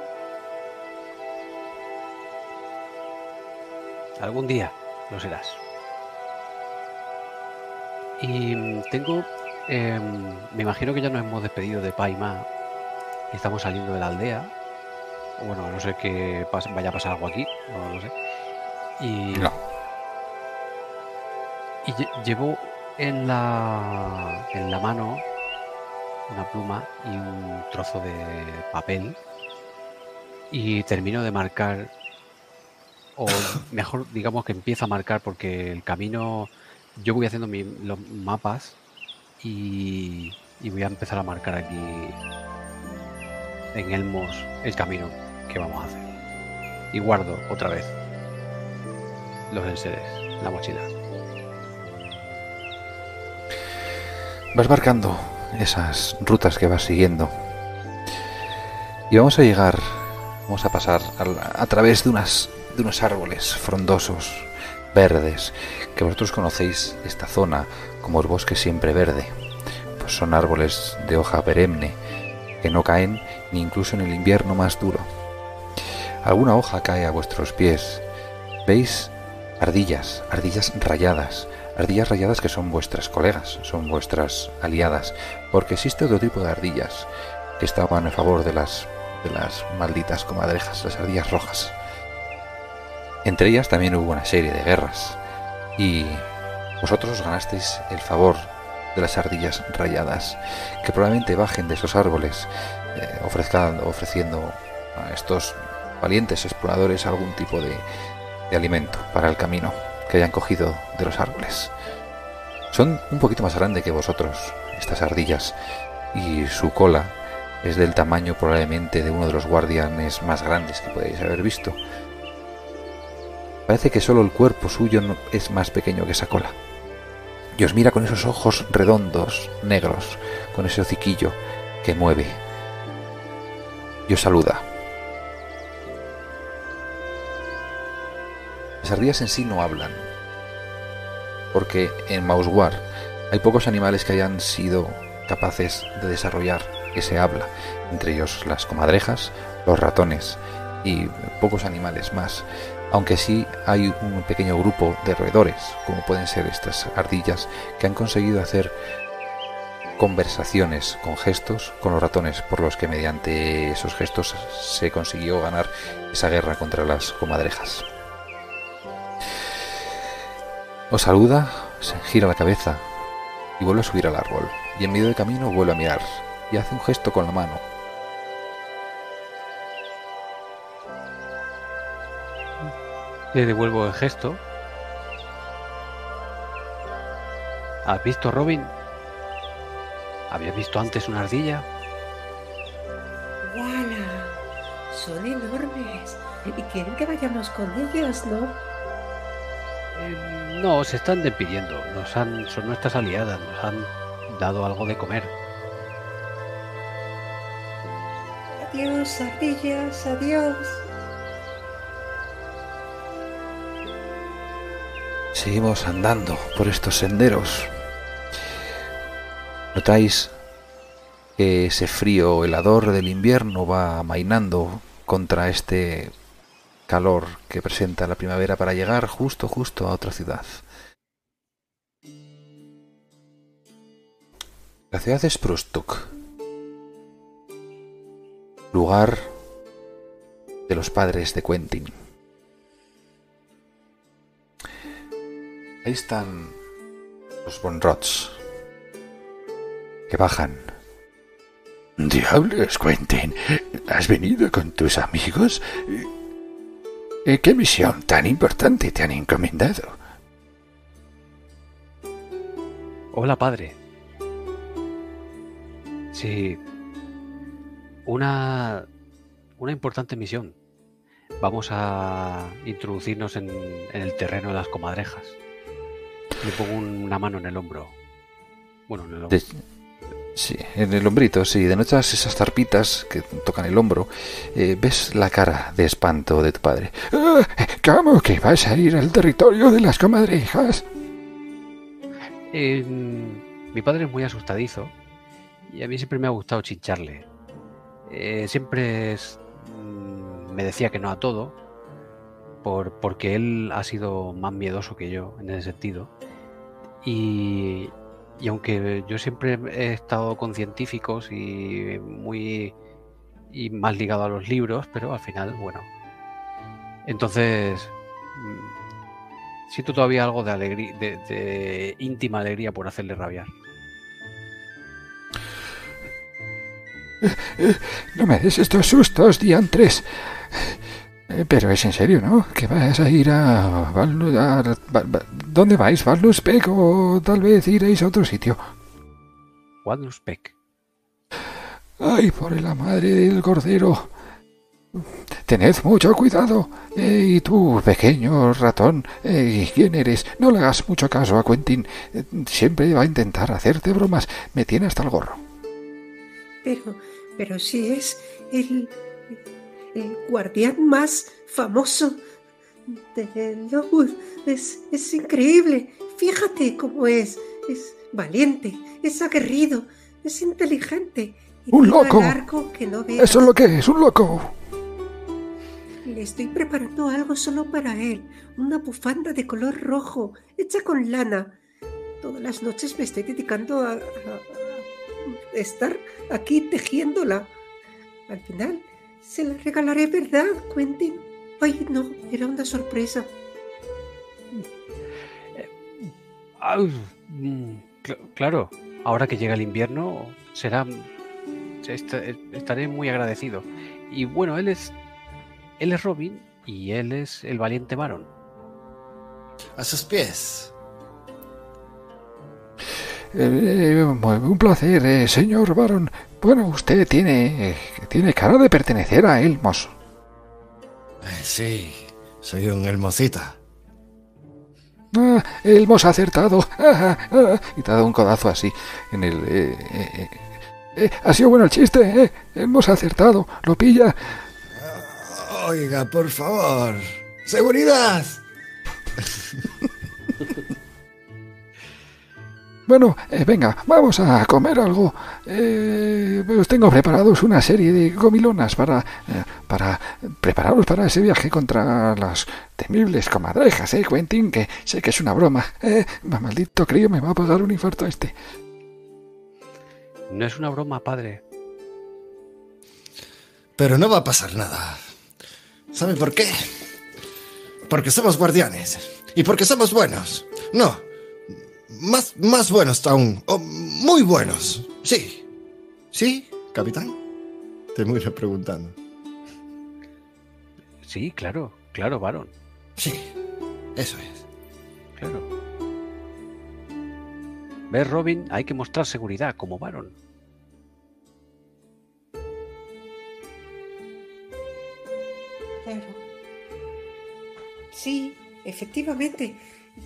S3: Algún día lo serás. Y tengo. Em, me imagino que ya nos hemos despedido de Pa y Estamos saliendo de la aldea. Bueno, a no sé que pas- vaya a pasar algo aquí. No lo sé. Y,
S1: No.
S3: y lle- llevo en la, en la mano una pluma y un trozo de papel. Y termino de marcar o mejor digamos que empiezo a marcar porque el camino yo voy haciendo mi- los mapas y, voy a empezar a marcar aquí en Elmos el camino que vamos a hacer. Y guardo otra vez los enseres en la mochila.
S1: Vas marcando esas rutas que vas siguiendo. Y vamos a llegar, vamos a pasar a, través de, unas, de unos árboles frondosos, verdes, que vosotros conocéis esta zona como el bosque siempre verde. Pues son árboles de hoja perenne, que no caen ni incluso en el invierno más duro. Alguna hoja cae a vuestros pies. Veis ardillas, ardillas rayadas, ardillas rayadas que son vuestras colegas, son vuestras aliadas, porque existe otro tipo de ardillas que estaban a favor de las de las malditas comadrejas, las ardillas rojas. Entre ellas también hubo una serie de guerras y vosotros ganasteis el favor de las ardillas rayadas, que probablemente bajen de esos árboles, eh, ofreciendo a estos valientes exploradores algún tipo de, de alimento para el camino que hayan cogido de los árboles. Son un poquito más grandes que vosotros, estas ardillas, y su cola es del tamaño probablemente de uno de los guardianes más grandes que podéis haber visto. Parece que solo el cuerpo suyo no- es más pequeño que esa cola. Y os mira con esos ojos redondos, negros, con ese hociquillo que mueve. Y os saluda. Las ardillas en sí no hablan, porque en Mauswar hay pocos animales que hayan sido capaces de desarrollar ese habla, entre ellos las comadrejas, los ratones y pocos animales más, aunque sí hay un pequeño grupo de roedores, como pueden ser estas ardillas, que han conseguido hacer conversaciones con gestos con los ratones, por los que mediante esos gestos se consiguió ganar esa guerra contra las comadrejas. Os saluda, se gira la cabeza y vuelve a subir al árbol. Y en medio del camino vuelve a mirar y hace un gesto con la mano.
S3: Le devuelvo el gesto ¿has visto Robin? ¿habías visto antes una ardilla?
S5: ¡Wala! Son enormes. Y quieren que vayamos con ellos, ¿no?
S3: Eh, no, se están despidiendo. Nos han, son nuestras aliadas, nos han dado algo de comer.
S5: Adiós, ardillas, adiós.
S1: Seguimos andando por estos senderos. Notáis que ese frío helador del invierno va amainando contra este calor que presenta la primavera para llegar justo, justo a otra ciudad. La ciudad de Sprustuk, lugar de los padres de Quentin. Ahí están los Bonrots, que bajan.
S7: Diablos, Quentin. ¿Has venido con tus amigos?
S1: ¿Qué misión tan importante te han encomendado?
S3: Hola, padre. Sí. Una. Una importante misión. Vamos a introducirnos en, en el terreno de las comadrejas. Le pongo una mano en el hombro. Bueno, en el hombro.
S8: De- sí, en el hombrito, sí. De notas esas zarpitas que tocan el hombro, eh, ves la cara de espanto de tu padre.
S1: Ah, ¿Cómo que vas a ir al territorio de las comadrejas?
S3: Eh, mi padre es muy asustadizo y a mí siempre me ha gustado chincharle. Eh, siempre es- mm, me decía que no a todo, por, porque él ha sido más miedoso que yo en ese sentido. Y, y aunque yo siempre he estado con científicos y muy y más ligado a los libros, pero al final, bueno. Entonces, mm, siento todavía algo de alegría, de, de íntima alegría por hacerle rabiar.
S1: No me des estos sustos, diantres. Eh, Pero es en serio, ¿no? Que vas a ir a... ¿Dónde vais? ¿Valnuspec o tal vez iréis a otro sitio?
S3: Wadnuspec.
S1: ¡Ay, por la madre del cordero! Tened mucho cuidado. Eh, y tú, pequeño ratón, eh, ¿quién eres? No le hagas mucho caso a Quentin. Eh, siempre va a intentar hacerte bromas. Me tiene hasta el gorro.
S5: Pero, pero si es el, el guardián más famoso de Lowood. Es, es increíble. Fíjate cómo es. Es valiente, es aguerrido, es inteligente. Y
S1: ¡Un loco!
S5: que no.
S1: Eso es lo que es, un loco.
S5: Le estoy preparando algo solo para él. Una bufanda de color rojo, hecha con lana. Todas las noches me estoy dedicando a, a- a estar aquí tejiéndola. Al final, se la regalaré, ¿verdad, Quentin? Ay, no, era una sorpresa.
S3: Mm, cl- claro, ahora que llega el invierno, será. est- estaré muy agradecido. Y bueno, él es. Él es Robin y él es el valiente Baron.
S2: A sus pies.
S1: Eh, un placer, eh, señor Baron. Bueno, usted tiene, tiene cara de pertenecer a Elmos.
S2: Eh, sí, soy un hermosita.
S1: Ah, Elmos ha acertado. Ah, ah,
S8: Y te ha dado un codazo así en el... eh, eh,
S1: ha sido bueno el chiste, eh. Hemos acertado. Lo pilla.
S2: Oiga, por favor. ¡Seguridad!
S1: Bueno, eh, venga, vamos a comer algo. Eh, os tengo preparados una serie de comilonas para, eh, para prepararos para ese viaje contra las temibles comadrejas, ¿eh, Quentin? Que sé que es una broma. Eh, maldito crío, me va a pagar un infarto este.
S3: No es una broma, padre.
S2: Pero no va a pasar nada. ¿Sabe por qué? Porque somos guardianes. Y porque somos buenos. No. Más, más buenos aún. O muy buenos. Sí. ¿Sí, capitán? Te miro preguntando.
S3: Sí, claro, claro, Baron.
S2: Sí. Eso es.
S3: Claro. ¿Ves, Robin? Hay que mostrar seguridad como Baron.
S5: Claro. Sí, efectivamente.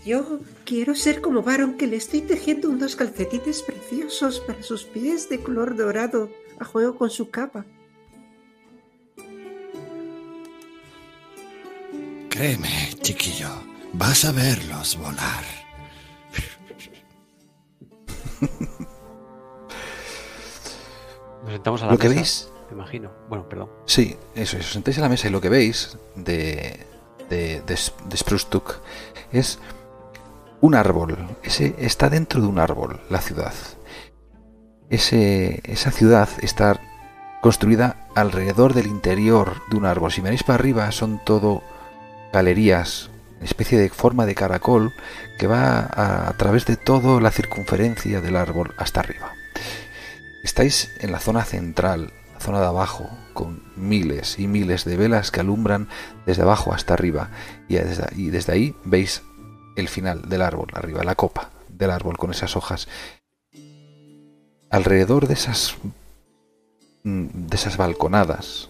S5: Yo quiero ser como Baron, que le estoy tejiendo unos calcetines preciosos para sus pies de color dorado a juego con su capa.
S2: Créeme, chiquillo. Vas a verlos volar.
S3: Nos sentamos a la
S8: Lo que veis-
S3: Me imagino. Bueno, perdón.
S8: Sí, eso es. Os sentáis a la mesa y lo que veis de, de, de, de Spruce Tuck es un árbol. Ese está dentro de un árbol, la ciudad. Ese, esa ciudad está construida alrededor del interior de un árbol. Si miráis para arriba, son todo galerías, una especie de forma de caracol que va a, través de toda la circunferencia del árbol hasta arriba. Estáis en la zona central,
S1: zona de abajo, con miles y miles de velas que alumbran desde abajo hasta arriba. Y desde ahí veis el final del árbol, arriba, la copa del árbol con esas hojas. Alrededor de esas, mm, de esas balconadas,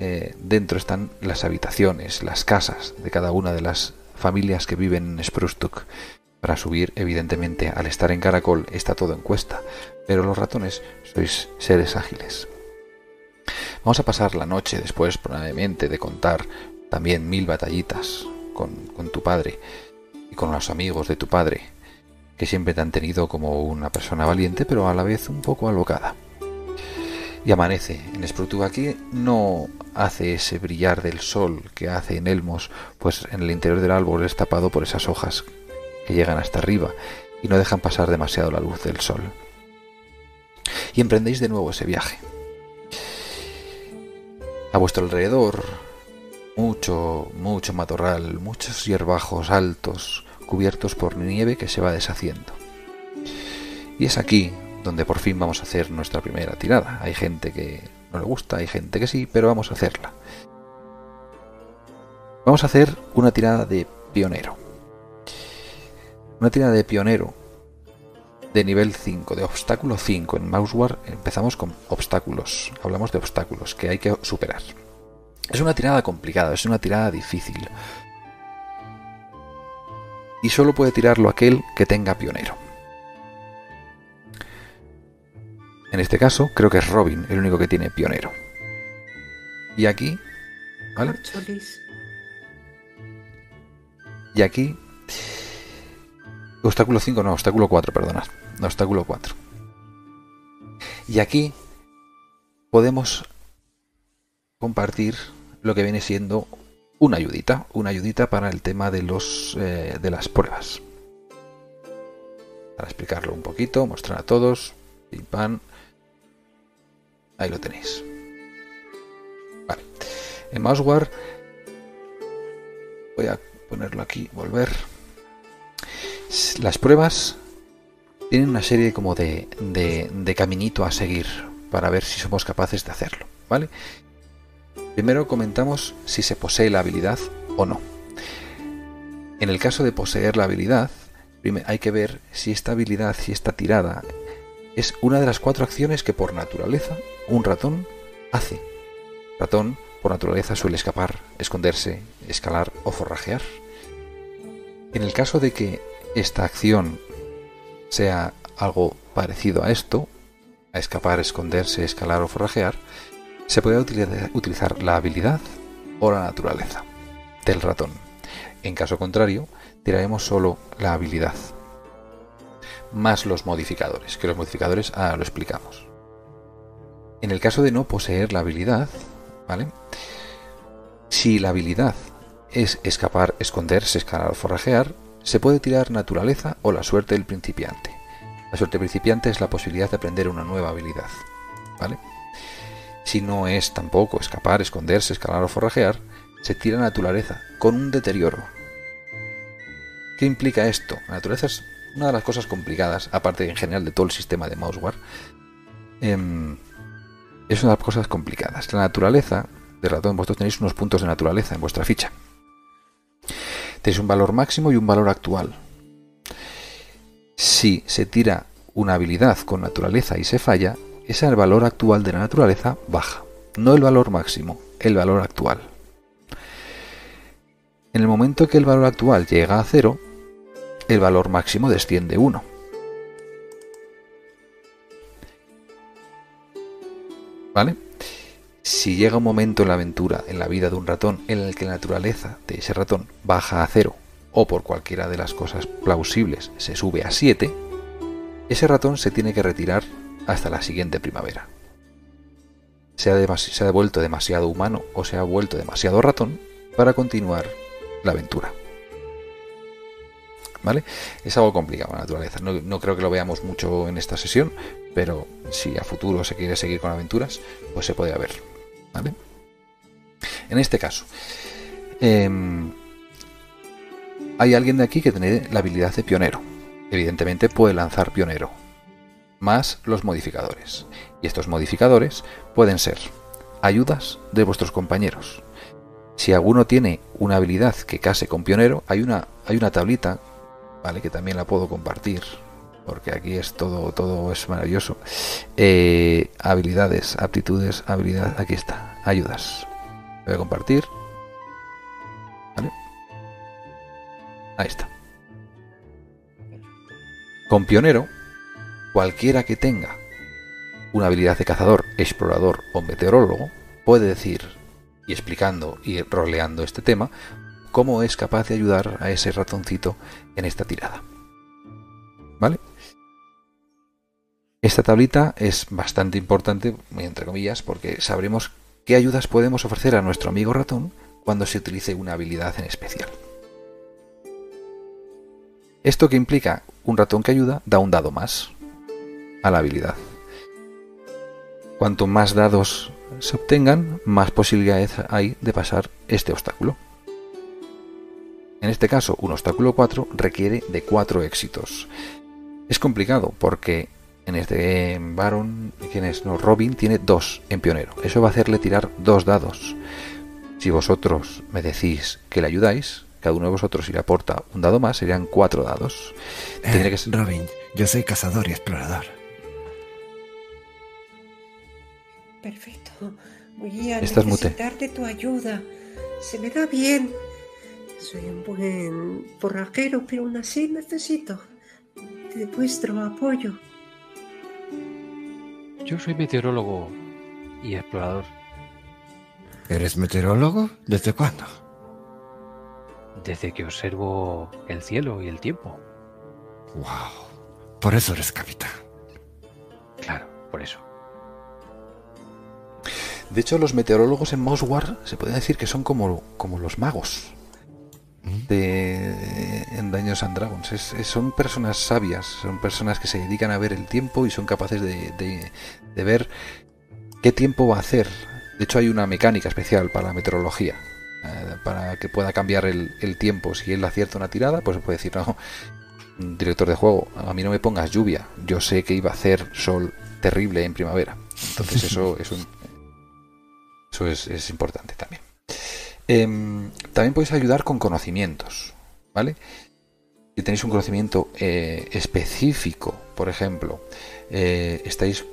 S1: eh, dentro están las habitaciones, las casas de cada una de las familias que viven en Sprustuk. Para subir, evidentemente, al estar en caracol está todo en cuesta, pero los ratones sois seres ágiles. Vamos a pasar la noche después, probablemente, de contar también mil batallitas con, con tu padre con los amigos de tu padre, que siempre te han tenido como una persona valiente, pero a la vez un poco alocada. Y amanece. En Sprutu aquí no hace ese brillar del sol que hace en Elmos, pues en el interior del árbol es tapado por esas hojas que llegan hasta arriba y no dejan pasar demasiado la luz del sol. Y emprendéis de nuevo ese viaje. A vuestro alrededor, mucho, mucho matorral, muchos hierbajos altos, cubiertos por nieve que se va deshaciendo. Y es aquí donde por fin vamos a hacer nuestra primera tirada. Hay gente que no le gusta, hay gente que sí, pero vamos a hacerla. Vamos a hacer una tirada de pionero. Una tirada de pionero de nivel 5, de obstáculo 5. En Mousewar empezamos con obstáculos. Hablamos de obstáculos que hay que superar. Es una tirada complicada, es una tirada difícil. Y solo puede tirarlo aquel que tenga pionero. En este caso, creo que es Robin el único que tiene pionero. Y aquí, ¿vale? Y aquí. Obstáculo 5, no, obstáculo 4, perdonad. No, obstáculo 4. Y aquí podemos compartir lo que viene siendo una ayudita, una ayudita para el tema de los eh, de las pruebas. Para explicarlo un poquito, mostrar a todos, pim pam. Ahí lo tenéis. Vale. En Mousewar voy a ponerlo aquí, volver. Las pruebas tienen una serie como de, de, de caminito a seguir para ver si somos capaces de hacerlo, ¿vale? Primero comentamos si se posee la habilidad o no. En el caso de poseer la habilidad, hay que ver si esta habilidad, si esta tirada, es una de las cuatro acciones que por naturaleza un ratón hace. Ratón, por naturaleza, suele escapar, esconderse, escalar o forrajear. En el caso de que esta acción sea algo parecido a esto, a escapar, esconderse, escalar o forrajear, se puede utiliza- utilizar la habilidad o la naturaleza del ratón. En caso contrario, tiraremos solo la habilidad, más los modificadores, que los modificadores ahora lo explicamos. En el caso de no poseer la habilidad, ¿vale? Si la habilidad es escapar, esconderse, escalar o forrajear, se puede tirar naturaleza o la suerte del principiante. La suerte principiante es la posibilidad de aprender una nueva habilidad, ¿vale? Si no es tampoco escapar, esconderse, escalar o forrajear, se tira naturaleza con un deterioro. ¿Qué implica esto? La naturaleza es una de las cosas complicadas, aparte en general de todo el sistema de Mousewar. Em, es una de las cosas complicadas. La naturaleza de ratón, vosotros tenéis unos puntos de naturaleza en vuestra ficha. Tenéis un valor máximo y un valor actual. Si se tira una habilidad con naturaleza y se falla, ese el valor actual de la naturaleza baja. No el valor máximo, el valor actual. En el momento que el valor actual llega a cero, el valor máximo desciende 1. ¿Vale? Si llega un momento en la aventura, en la vida de un ratón, en el que la naturaleza de ese ratón baja a cero, o por cualquiera de las cosas plausibles se sube a 7, ese ratón se tiene que retirar hasta la siguiente primavera. Se ha, se ha vuelto demasiado humano o se ha vuelto demasiado ratón para continuar la aventura. ¿Vale? Es algo complicado la naturaleza. No, no creo que lo veamos mucho en esta sesión, pero si a futuro se quiere seguir con aventuras, pues se puede ver. ¿Vale? En este caso, em, hay alguien de aquí que tiene la habilidad de pionero. Evidentemente puede lanzar pionero. Más los modificadores. Y estos modificadores pueden ser ayudas de vuestros compañeros. Si alguno tiene una habilidad que case con pionero, hay una, hay una tablita, ¿vale? Que también la puedo compartir, porque aquí es todo, todo es maravilloso. Eh, habilidades, aptitudes, habilidades, aquí está, ayudas. Voy a compartir. ¿Vale? Ahí está. Con pionero, cualquiera que tenga una habilidad de cazador, explorador o meteorólogo puede decir, y explicando y roleando este tema, cómo es capaz de ayudar a ese ratoncito en esta tirada. ¿Vale? Esta tablita es bastante importante, entre comillas, porque sabremos qué ayudas podemos ofrecer a nuestro amigo ratón cuando se utilice una habilidad en especial. Esto que implica un ratón que ayuda da un dado más a la habilidad. Cuanto más dados se obtengan, más posibilidades hay de pasar este obstáculo. En este caso, un obstáculo 4 requiere de 4 éxitos. Es complicado porque en este Baron, ¿quién es? No, Robin tiene 2 en pionero. Eso va a hacerle tirar 2 dados. Si vosotros me decís que le ayudáis, cada uno de vosotros si le aporta un dado más, serían 4 dados.
S2: Eh, que Robin, yo soy cazador y explorador.
S5: Perfecto. Voy a necesitar de tu ayuda. Se me da bien. Soy un buen forrajero, pero aún así necesito de vuestro apoyo.
S3: Yo soy meteorólogo y explorador.
S2: ¿Eres meteorólogo? ¿Desde cuándo?
S3: Desde que observo el cielo y el tiempo.
S2: ¡Wow! Por eso eres capitán.
S3: Claro, por eso.
S1: De hecho, los meteorólogos en Moswar se puede decir que son como, como los magos de, en Daños and Dragons. son personas sabias, son personas que se dedican a ver el tiempo y son capaces de, ver qué tiempo va a hacer. De hecho, hay una mecánica especial para la meteorología, eh, para que pueda cambiar el, el, tiempo. Si él acierta una tirada, pues se puede decir, no, director de juego, a mí no me pongas lluvia, yo sé que iba a hacer sol terrible en primavera. Entonces eso es un, es, importante también. Em, también podéis ayudar con conocimientos, ¿vale? Si tenéis un conocimiento eh, específico, por ejemplo, eh, estáis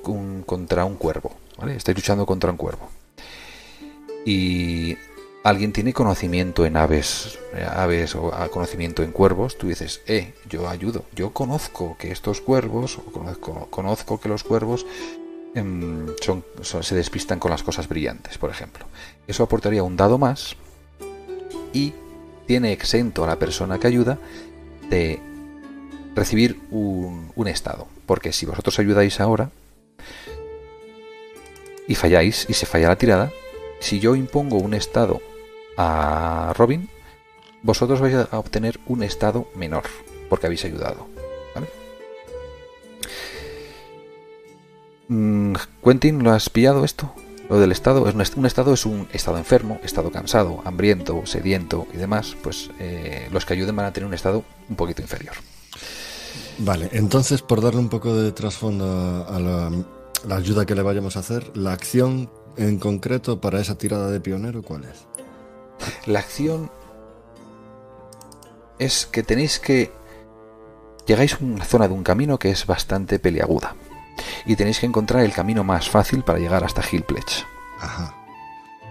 S1: contra un cuervo, ¿vale? Estáis luchando contra un cuervo. Y alguien tiene conocimiento en aves, aves o ah, conocimiento en cuervos, tú dices, eh, yo ayudo, yo conozco que estos cuervos, o conozco que los cuervos Em, se despistan con las cosas brillantes, por ejemplo. Eso aportaría un dado más y tiene exento a la persona que ayuda de recibir un estado. Porque si vosotros ayudáis ahora y falláis y se falla la tirada, si yo impongo un estado a Robin, vosotros vais a obtener un estado menor porque habéis ayudado. Quentin, ¿lo has pillado esto? Lo del estado, es un, estado es un estado enfermo, estado cansado, hambriento, sediento y demás, pues eh, los que ayuden van a tener un estado un poquito inferior.
S2: Vale, entonces por darle un poco de trasfondo a la, la ayuda que le vayamos a hacer, la acción en concreto para esa tirada de pionero, ¿cuál es?
S1: La acción es que tenéis que llegáis a una zona de un camino que es bastante peliaguda y tenéis que encontrar el camino más fácil para llegar hasta Hillpledge.
S2: Ajá.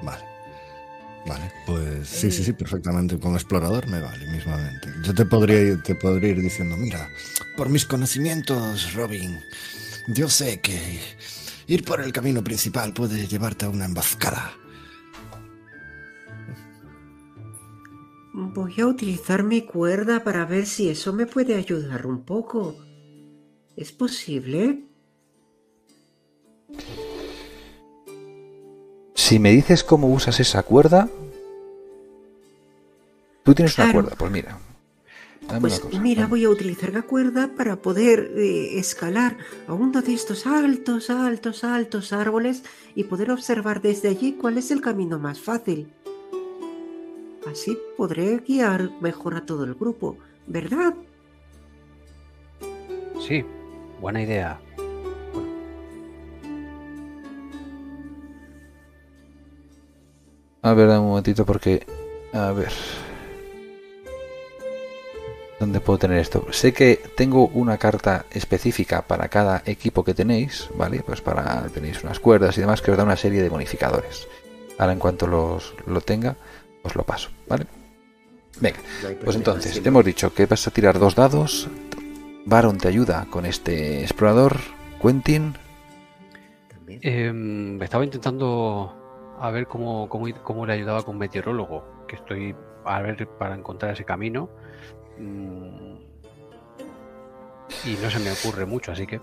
S2: Vale. Vale, pues sí, sí, sí, perfectamente. Con explorador me vale mismamente. Yo te podría, te podría ir diciendo, mira, por mis conocimientos, Robin, yo sé que ir por el camino principal puede llevarte a una emboscada.
S5: Voy a utilizar mi cuerda para ver si eso me puede ayudar un poco. ¿Es posible?
S1: Si me dices cómo usas esa cuerda, tú tienes una cuerda, pues mira.
S5: Pues mira, voy a utilizar la cuerda para poder eh, escalar a uno de estos altos, altos, altos árboles y poder observar desde allí cuál es el camino más fácil. Así podré guiar mejor a todo el grupo, ¿verdad?
S3: Sí, buena idea.
S1: A ver, un momentito porque... A ver... ¿Dónde puedo tener esto? Sé que tengo una carta específica para cada equipo que tenéis, ¿vale? Pues para tenéis unas cuerdas y demás que os da una serie de bonificadores. Ahora en cuanto los, lo tenga, os lo paso, ¿vale? Venga, pues entonces,
S5: sí.
S1: hemos dicho que vas a tirar dos dados. Baron te ayuda con este explorador. Quentin.
S3: Em, estaba intentando a ver cómo, cómo, cómo le ayudaba con meteorólogo, que estoy a ver para encontrar ese camino. Mm, Y no se me ocurre mucho, así que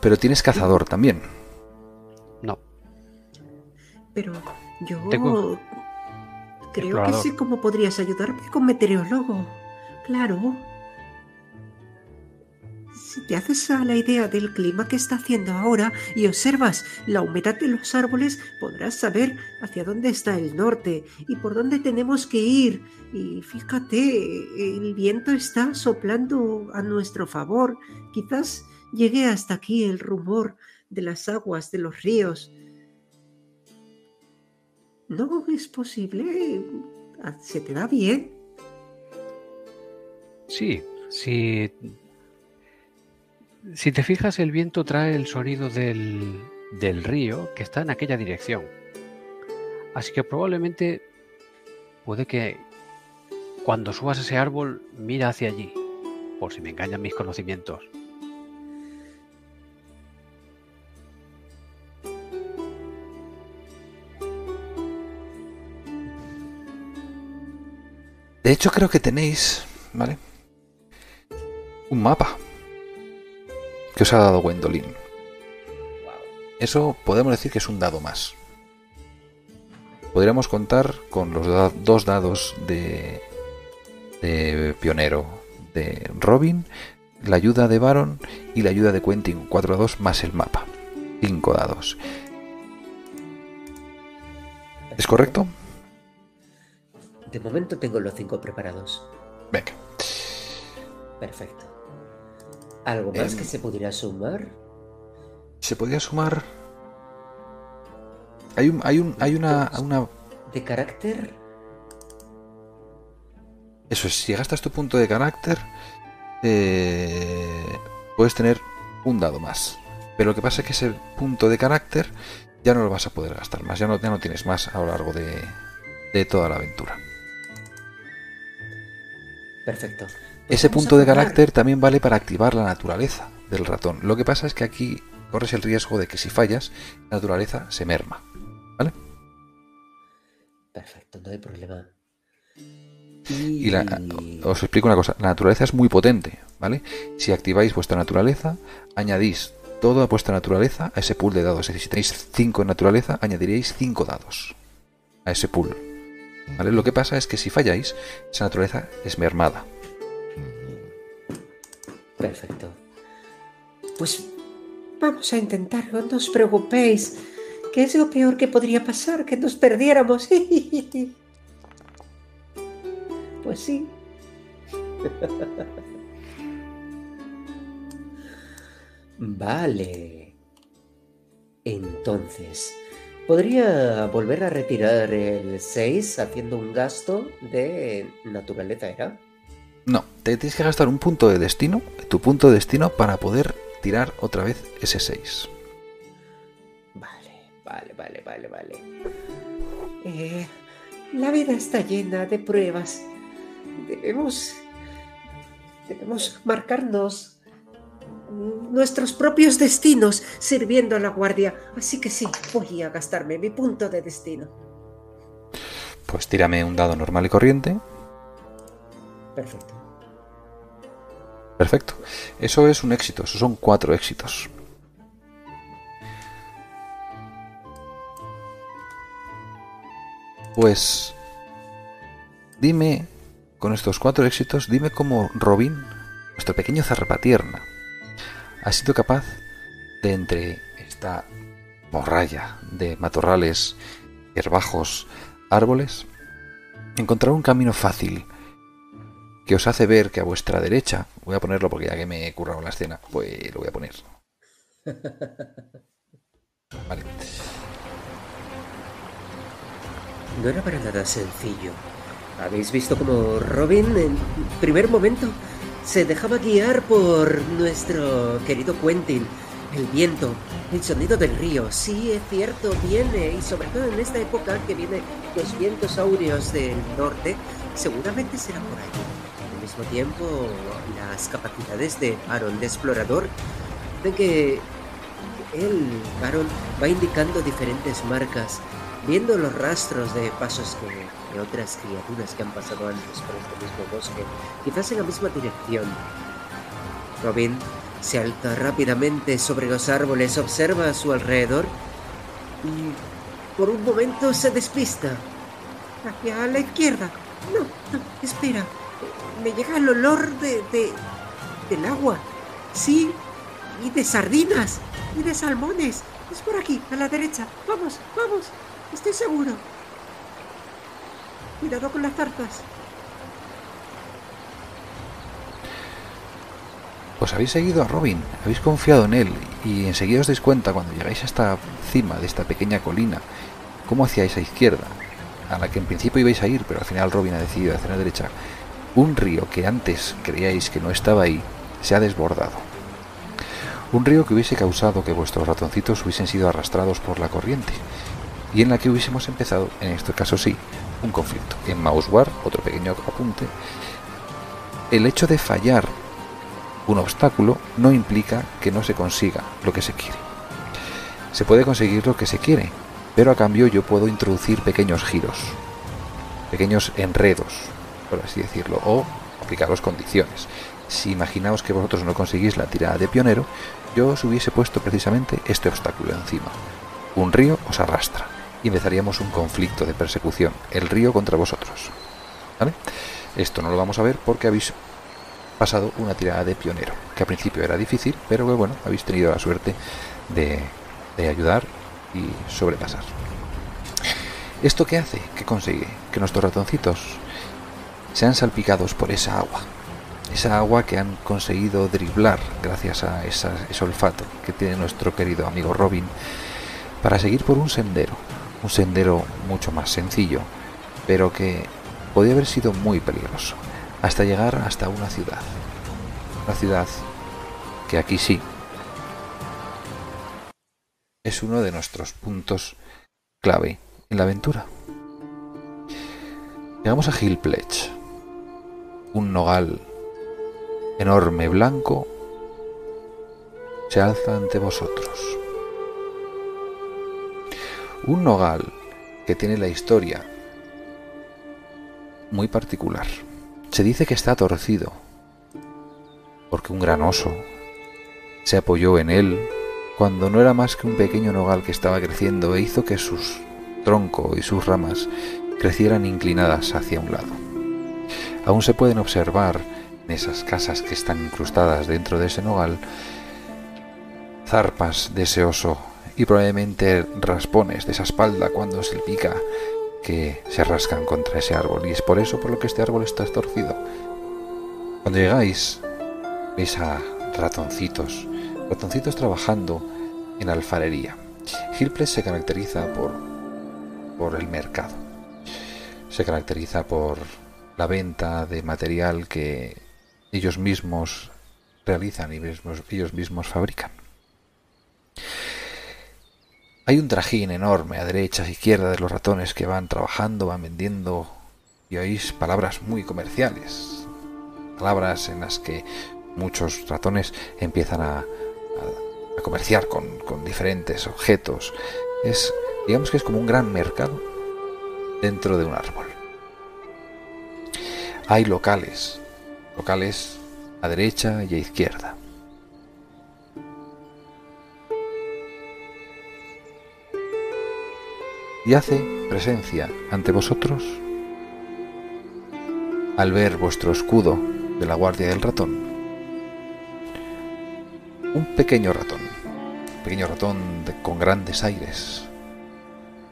S1: pero tienes cazador también.
S3: no.
S5: Pero yo
S3: Tengo-
S5: creo que sé cómo podrías ayudarme con meteorólogo. Claro. Si te haces a la idea del clima que está haciendo ahora y observas la humedad de los árboles, podrás saber hacia dónde está el norte y por dónde tenemos que ir. Y fíjate, el viento está soplando a nuestro favor. Quizás llegue hasta aquí el rumor de las aguas de los ríos. No es posible. ¿Se te da bien?
S3: Sí, si, si te fijas, el viento trae el sonido del, del río que está en aquella dirección. Así que probablemente puede que cuando subas ese árbol, mira hacia allí, por si me engañan mis conocimientos.
S1: De hecho, creo que tenéis, ¿vale? Un mapa que os ha dado Gwendolyn. Eso podemos decir que es un dado más. Podríamos contar con los da- dos dados de, de pionero de Robin, la ayuda de Baron y la ayuda de Quentin. Cuatro dados más el mapa. Cinco dados. ¿Es correcto?
S5: De momento tengo los cinco preparados.
S1: Venga.
S5: Perfecto. ¿Algo más
S1: Em.
S5: que se pudiera sumar?
S1: Se podría sumar. Hay un, hay un, hay una, una.
S5: ¿De carácter?
S1: Eso es, si gastas tu punto de carácter, eh, puedes tener un dado más. Pero lo que pasa es que ese punto de carácter ya no lo vas a poder gastar más, ya no, ya no tienes más a lo largo de, de toda la aventura.
S5: Perfecto.
S1: Ese punto de carácter también vale para activar la naturaleza del ratón. Lo que pasa es que aquí corres el riesgo de que si fallas, la naturaleza se merma.
S5: Perfecto, no hay problema.
S1: Y la- os explico una cosa, la naturaleza es muy potente, ¿vale? Si activáis vuestra naturaleza, añadís toda vuestra naturaleza a ese pool de dados. Es decir, si tenéis 5 en naturaleza, añadiréis 5 dados a ese pool. ¿Vale? Lo que pasa es que si falláis, esa naturaleza es mermada.
S5: Perfecto. Pues vamos a intentarlo, no os preocupéis. Que es lo peor que podría pasar, que nos perdiéramos. Pues sí. Vale. Entonces, ¿podría volver a retirar el 6 haciendo un gasto de naturaleza, era?
S1: No, te tienes que gastar un punto de destino, tu punto de destino, para poder tirar otra vez ese 6.
S5: Vale, vale, vale, vale, vale. Eh, la vida está llena de pruebas. Debemos. Debemos marcarnos nuestros propios destinos sirviendo a la guardia. Así que sí, voy a gastarme mi punto de destino.
S1: Pues tírame un dado normal y corriente.
S5: Perfecto.
S1: Perfecto. Eso es un éxito, eso son cuatro éxitos. Pues dime, con estos cuatro éxitos, dime cómo Robin, nuestro pequeño zarpatierna, ha sido capaz de entre esta morralla de matorrales, herbajos, árboles, encontrar un camino fácil que os hace ver que a vuestra derecha, voy a ponerlo porque ya que me he currado la escena, pues lo voy a poner. Vale.
S5: no era para nada sencillo. Habéis visto como Robin en primer momento se dejaba guiar por nuestro querido Quentin. El viento, el sonido del río, sí es cierto, viene, y sobre todo en esta época que vienen los vientos áureos del norte, seguramente será por allí. Mismo tiempo, las capacidades de Aaron de explorador, ven que el Aaron va indicando diferentes marcas, viendo los rastros de pasos que, de otras criaturas que han pasado antes por este mismo bosque, quizás en la misma dirección. Robin se alza rápidamente sobre los árboles, observa a su alrededor y por un momento se despista. Hacia la izquierda. No, no, espera. Me llega el olor de, de del agua. Sí, y de sardinas y de salmones. Es por aquí, a la derecha. Vamos, vamos. Estoy seguro. Cuidado con las zarzas.
S1: Pues habéis seguido a Robin, habéis confiado en él y enseguida os dais cuenta cuando llegáis a esta cima de esta pequeña colina, cómo hacia esa izquierda, a la que en principio ibais a ir, pero al final Robin ha decidido hacer la derecha, un río que antes creíais que no estaba ahí, se ha desbordado. Un río que hubiese causado que vuestros ratoncitos hubiesen sido arrastrados por la corriente y en la que hubiésemos empezado, en este caso sí, un conflicto. En Mousewar, otro pequeño apunte, el hecho de fallar un obstáculo no implica que no se consiga lo que se quiere. Se puede conseguir lo que se quiere, pero a cambio yo puedo introducir pequeños giros, pequeños enredos, por así decirlo, o aplicaros condiciones. Si imaginaos que vosotros no conseguís la tirada de pionero, yo os hubiese puesto precisamente este obstáculo encima. Un río os arrastra y empezaríamos un conflicto de persecución, el río contra vosotros. ¿Vale? Esto no lo vamos a ver porque habéis pasado una tirada de pionero, que al principio era difícil, pero que bueno, habéis tenido la suerte de, de ayudar y sobrepasar. ¿Esto qué hace? ¿Qué consigue? Que nuestros ratoncitos sean salpicados por esa agua. Esa agua que han conseguido driblar gracias a ese olfato que tiene nuestro querido amigo Robin para seguir por un sendero. Un sendero mucho más sencillo, pero que podía haber sido muy peligroso hasta llegar hasta una ciudad. Una ciudad que aquí sí es uno de nuestros puntos clave en la aventura. Llegamos a Hill Pledge, un nogal enorme blanco se alza ante vosotros. Un nogal que tiene la historia muy particular. Se dice que está torcido, porque un gran oso se apoyó en él cuando no era más que un pequeño nogal que estaba creciendo e hizo que sus tronco y sus ramas crecieran inclinadas hacia un lado. Aún se pueden observar en esas casas que están incrustadas dentro de ese nogal zarpas de ese oso y probablemente raspones de esa espalda cuando se pica que se rascan contra ese árbol y es por eso por lo que este árbol está torcido. Cuando llegáis veis a ratoncitos, ratoncitos trabajando en alfarería. Hillplex se caracteriza por, por el mercado. Se caracteriza por la venta de material que ellos mismos realizan y ellos mismos fabrican. Hay un trajín enorme a derecha e izquierda de los ratones que van trabajando, van vendiendo y oís palabras muy comerciales. Palabras en las que muchos ratones empiezan a comerciar con, con diferentes objetos. Es, digamos que es como un gran mercado dentro de un árbol. Hay locales, locales a derecha y a izquierda. y hace presencia ante vosotros al ver vuestro escudo de la guardia del ratón. Un pequeño ratón, un pequeño ratón con grandes aires.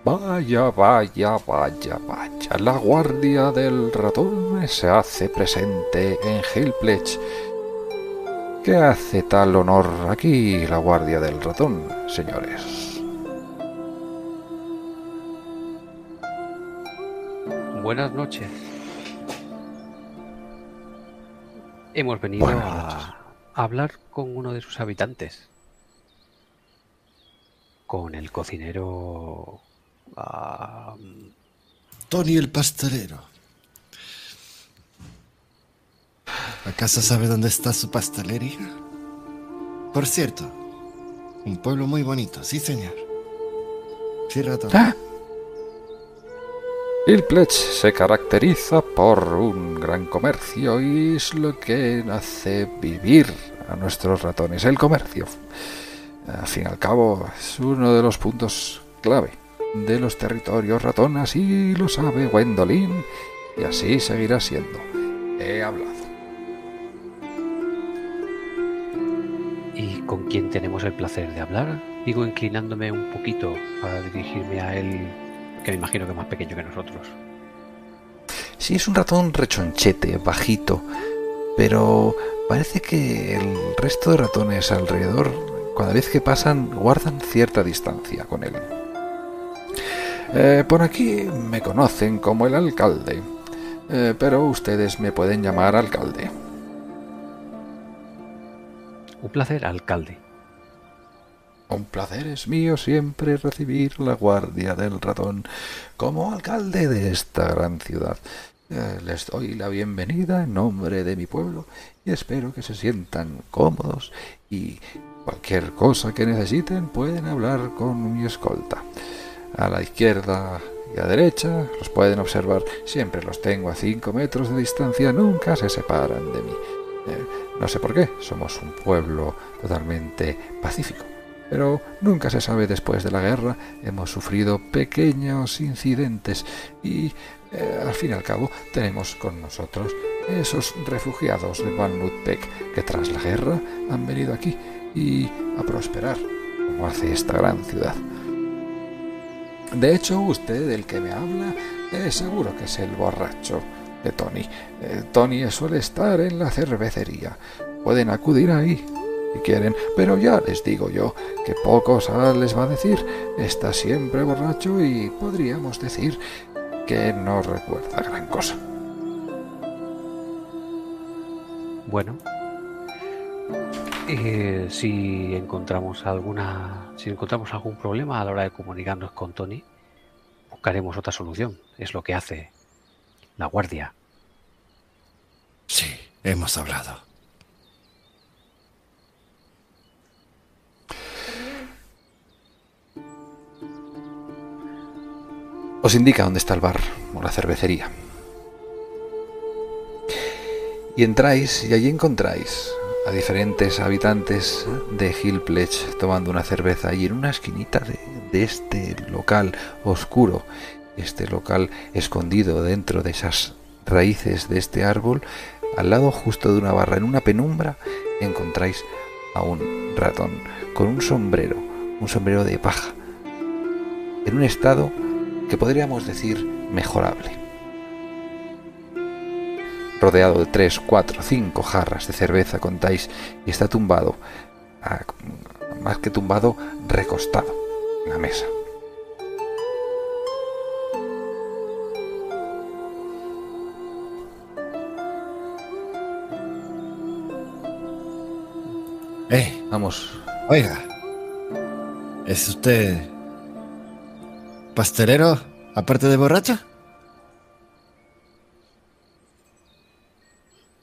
S1: Vaya, vaya, vaya, vaya, la guardia del ratón se hace presente en Hillpledge. ¿Qué hace tal honor aquí la guardia del ratón, señores?
S3: buenas noches. Hemos venido a hablar con uno de sus habitantes. Con el cocinero... ah,
S2: Tony el pastelero. ¿Acaso sabe dónde está su pastelería? Por cierto, un pueblo muy bonito, sí señor. Sí, ratón.
S1: Ah. Hillpledge se caracteriza por un gran comercio y es lo que hace vivir a nuestros ratones, el comercio. Al fin y al cabo, es uno de los puntos clave de los territorios ratón, así lo sabe Gwendolyn y así seguirá siendo. He hablado.
S3: ¿Y con quién tenemos el placer de hablar? Digo inclinándome un poquito para dirigirme a él, que me imagino que es más pequeño que nosotros.
S1: Sí, es un ratón rechonchete, bajito, pero parece que el resto de ratones alrededor, cada vez que pasan, guardan cierta distancia con él. Eh, por aquí me conocen como el alcalde, eh, pero ustedes me pueden llamar alcalde.
S3: Un placer, alcalde.
S1: Un placer es mío siempre recibir la guardia del ratón como alcalde de esta gran ciudad. Eh, les doy la bienvenida en nombre de mi pueblo y espero que se sientan cómodos y cualquier cosa que necesiten pueden hablar con mi escolta. A la izquierda y a derecha los pueden observar. Siempre los tengo a cinco metros de distancia, nunca se separan de mí. Eh, no sé por qué, somos un pueblo totalmente pacífico. Pero nunca se sabe después de la guerra, hemos sufrido pequeños incidentes y eh, al fin y al cabo tenemos con nosotros esos refugiados de Van Nutbeck que tras la guerra han venido aquí y a prosperar, como hace esta gran ciudad. De hecho, usted, el que me habla, es seguro que es el borracho de Tony. Eh, Tony suele estar en la cervecería. Pueden acudir ahí si quieren, pero ya les digo yo que poco sal les va a decir. Está siempre borracho y podríamos decir que no recuerda gran cosa.
S3: Bueno, eh, si encontramos alguna, si encontramos algún problema a la hora de comunicarnos con Tony, buscaremos otra solución. Es lo que hace la guardia.
S2: Sí, hemos hablado.
S1: Os indica dónde está el bar o la cervecería. Y entráis y allí encontráis a diferentes habitantes de Hillpledge tomando una cerveza y en una esquinita de este local oscuro, este local escondido dentro de esas raíces de este árbol, al lado justo de una barra, en una penumbra, encontráis a un ratón con un sombrero, un sombrero de paja, en un estado que podríamos decir mejorable. Rodeado de tres, cuatro, cinco jarras de cerveza, contáis, y está tumbado, a- más que tumbado, recostado en la mesa.
S2: Eh,
S1: Vamos,
S2: oiga. ¿Es usted pastelero aparte de borracha?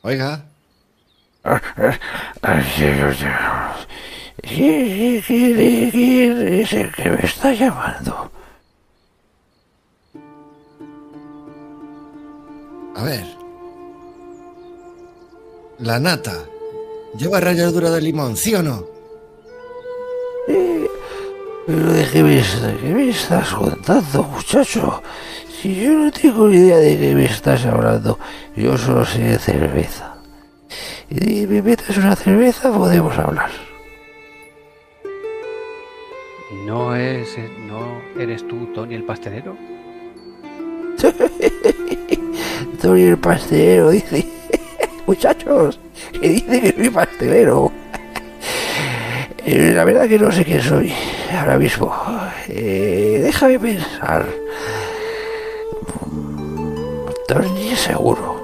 S2: Oiga.
S7: ¿Quién es el que me está llamando?
S2: A ver. La nata. ¿Lleva ralladura de limón, sí o no?
S7: ¿Pero de qué me, de qué me estás contando, muchacho? Si yo no tengo ni idea de qué me estás hablando, yo solo sé de cerveza. Y si me metes una cerveza podemos hablar.
S3: ¿No, es, ¿No eres tú, Tony, el pastelero?
S7: Tony el pastelero dice, muchachos, que dice que soy pastelero. Eh, La verdad que no sé quién soy ahora mismo. Eh, déjame pensar. Tony seguro.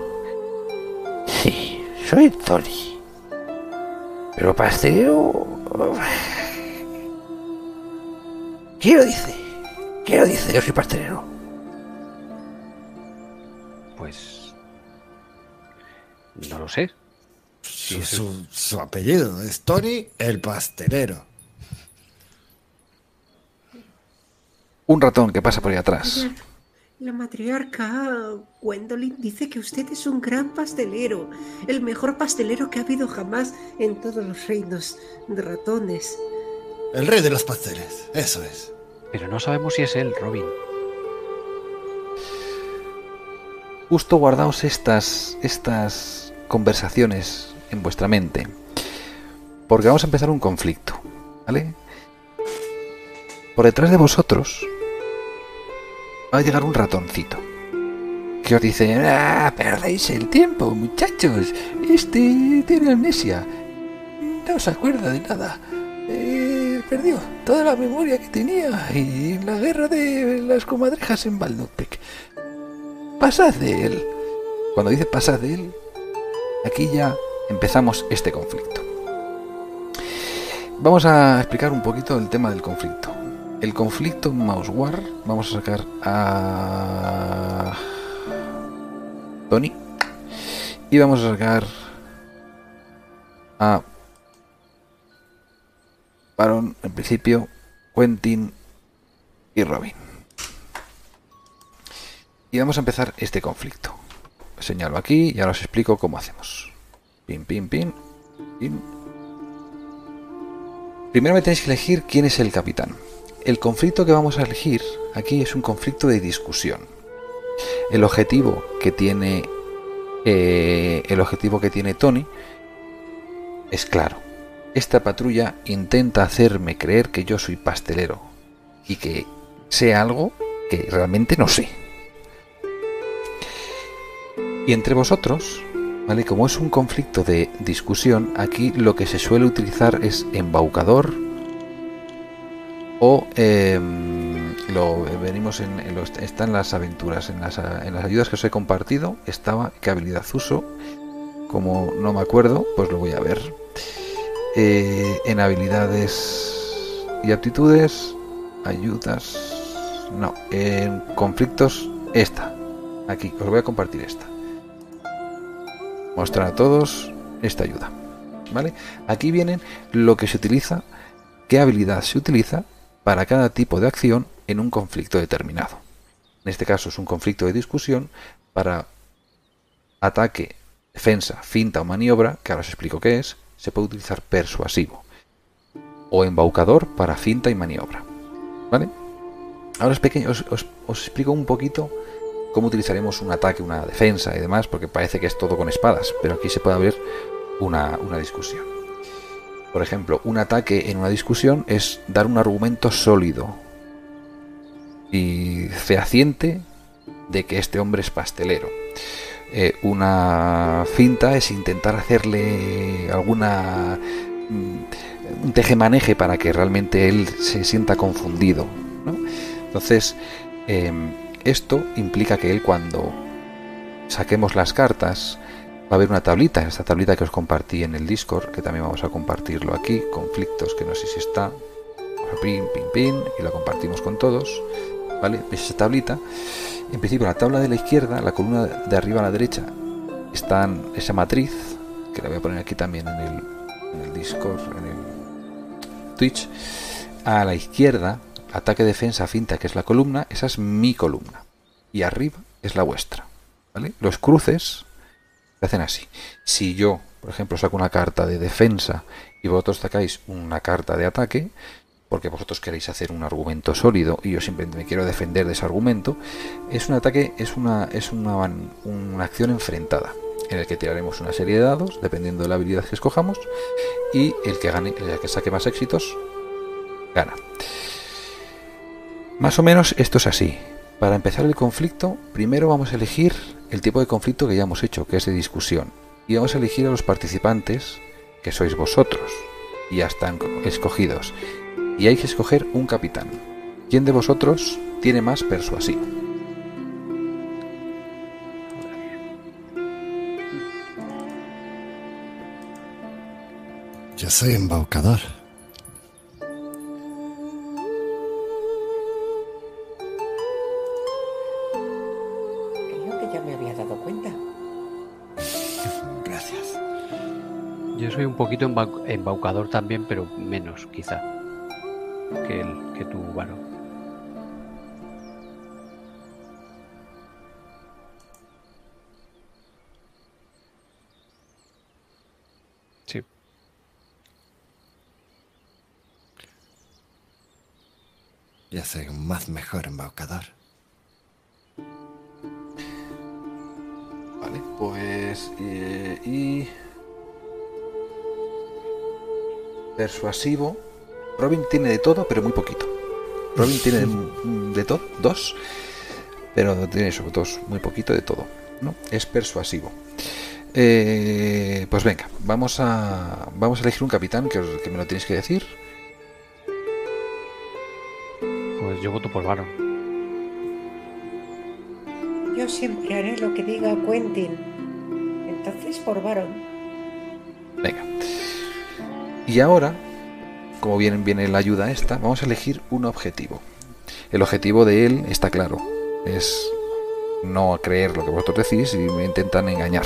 S7: Sí, soy Tony. Pero pastelero... ¿Qué lo dice? ¿Qué lo dice? Yo soy pastelero.
S3: Pues... No lo sé.
S2: Su, su- su apellido es Tony el pastelero.
S1: Un ratón que pasa por ahí atrás.
S5: La matriarca Gwendolyn dice que usted es un gran pastelero, el mejor pastelero que ha habido jamás en todos los reinos de ratones.
S2: El rey de los pasteles, eso es.
S3: Pero no sabemos si es él, Robin.
S1: Justo guardaos estas, estas conversaciones en vuestra mente. Porque vamos a empezar un conflicto. ¿Vale? Por detrás de vosotros va a llegar un ratoncito. Que os dice, ah, perdéis el tiempo, muchachos. Este tiene amnesia. No se acuerda de nada. Eh, perdió toda la memoria que tenía y la guerra de las comadrejas en Baldopec. Pasad de él. Cuando dice pasad de él, aquí ya empezamos este conflicto. Vamos a explicar un poquito el tema del conflicto. El conflicto Mouse War, vamos a sacar a Tony y vamos a sacar a Baron, en principio, Quentin y Robin. Y vamos a empezar este conflicto. Señalo aquí y ahora os explico cómo hacemos. Pin, pin, pin. Primero me tenéis que elegir quién es el capitán. El conflicto que vamos a elegir aquí es un conflicto de discusión. El objetivo que tiene eh, el objetivo que tiene Tony es claro. Esta patrulla intenta hacerme creer que yo soy pastelero y que sé algo que realmente no sé. Y entre vosotros, ¿vale? Como es un conflicto de discusión, aquí lo que se suele utilizar es embaucador o em, lo venimos en, los, está en las aventuras, en las, en las ayudas que os he compartido, estaba qué habilidad uso. Como no me acuerdo, pues lo voy a ver. Eh, en habilidades y aptitudes, ayudas, no, en conflictos, esta. Aquí, os voy a compartir esta. Mostrar a todos esta ayuda. ¿Vale? Aquí vienen lo que se utiliza, qué habilidad se utiliza para cada tipo de acción en un conflicto determinado. En este caso es un conflicto de discusión para ataque, defensa, finta o maniobra, que ahora os explico qué es, se puede utilizar persuasivo o embaucador para finta y maniobra. ¿Vale? Ahora os, os explico un poquito cómo utilizaremos un ataque, una defensa y demás, porque parece que es todo con espadas, pero aquí se puede abrir una, una discusión. Por ejemplo, un ataque en una discusión es dar un argumento sólido y fehaciente de que este hombre es pastelero. Eh, una finta es intentar hacerle alguna mm, un tejemaneje para que realmente él se sienta confundido. Entonces, em, esto implica que él cuando saquemos las cartas va a haber una tablita, esta tablita que os compartí en el Discord, que también vamos a compartirlo aquí, conflictos que no sé si está, pin, pin, pin, y lo compartimos con todos, ¿vale? ¿Veis esa tablita? En principio, la tabla de la izquierda, la columna de arriba a la derecha, está esa matriz, que la voy a poner aquí también en el, en el Discord, en el Twitch. A la izquierda, ataque, defensa, finta, que es la columna, esa es mi columna. Y arriba es la vuestra. ¿vale? Los cruces hacen así. Si yo, por ejemplo, saco una carta de defensa y vosotros sacáis una carta de ataque, porque vosotros queréis hacer un argumento sólido y yo simplemente me quiero defender de ese argumento, es un ataque, es una, es una, una acción enfrentada, en el que tiraremos una serie de dados, dependiendo de la habilidad que escojamos, y el que gane, el que saque más éxitos, gana. Más o menos esto es así. Para empezar el conflicto, primero vamos a elegir el tipo de conflicto que ya hemos hecho, que es de discusión. Y vamos a elegir a los participantes, que sois vosotros. Ya están escogidos. Y hay que escoger un capitán. ¿Quién de vosotros tiene más persuasivo?
S2: Yo soy embaucador.
S3: Yo soy un poquito embau- embaucador también, pero menos, quizá, que, el, que tú, varón. Sí.
S2: Ya soy un más mejor embaucador.
S1: Vale, pues. eh, y. Persuasivo. Robin tiene de todo, pero muy poquito. Robin tiene de, de todo, dos. Pero tiene eso, dos, muy poquito de todo. ¿no? Es persuasivo. Eh, pues venga, vamos a. Vamos a elegir un capitán que, os- que me lo tenéis que decir.
S3: Pues yo voto por varón.
S5: Yo siempre haré lo que diga Quentin. Entonces por Baron.
S1: Venga. Y ahora, como bien viene la ayuda esta, vamos a elegir un objetivo. El objetivo de él está claro. Es no creer lo que vosotros decís y me intentan engañar.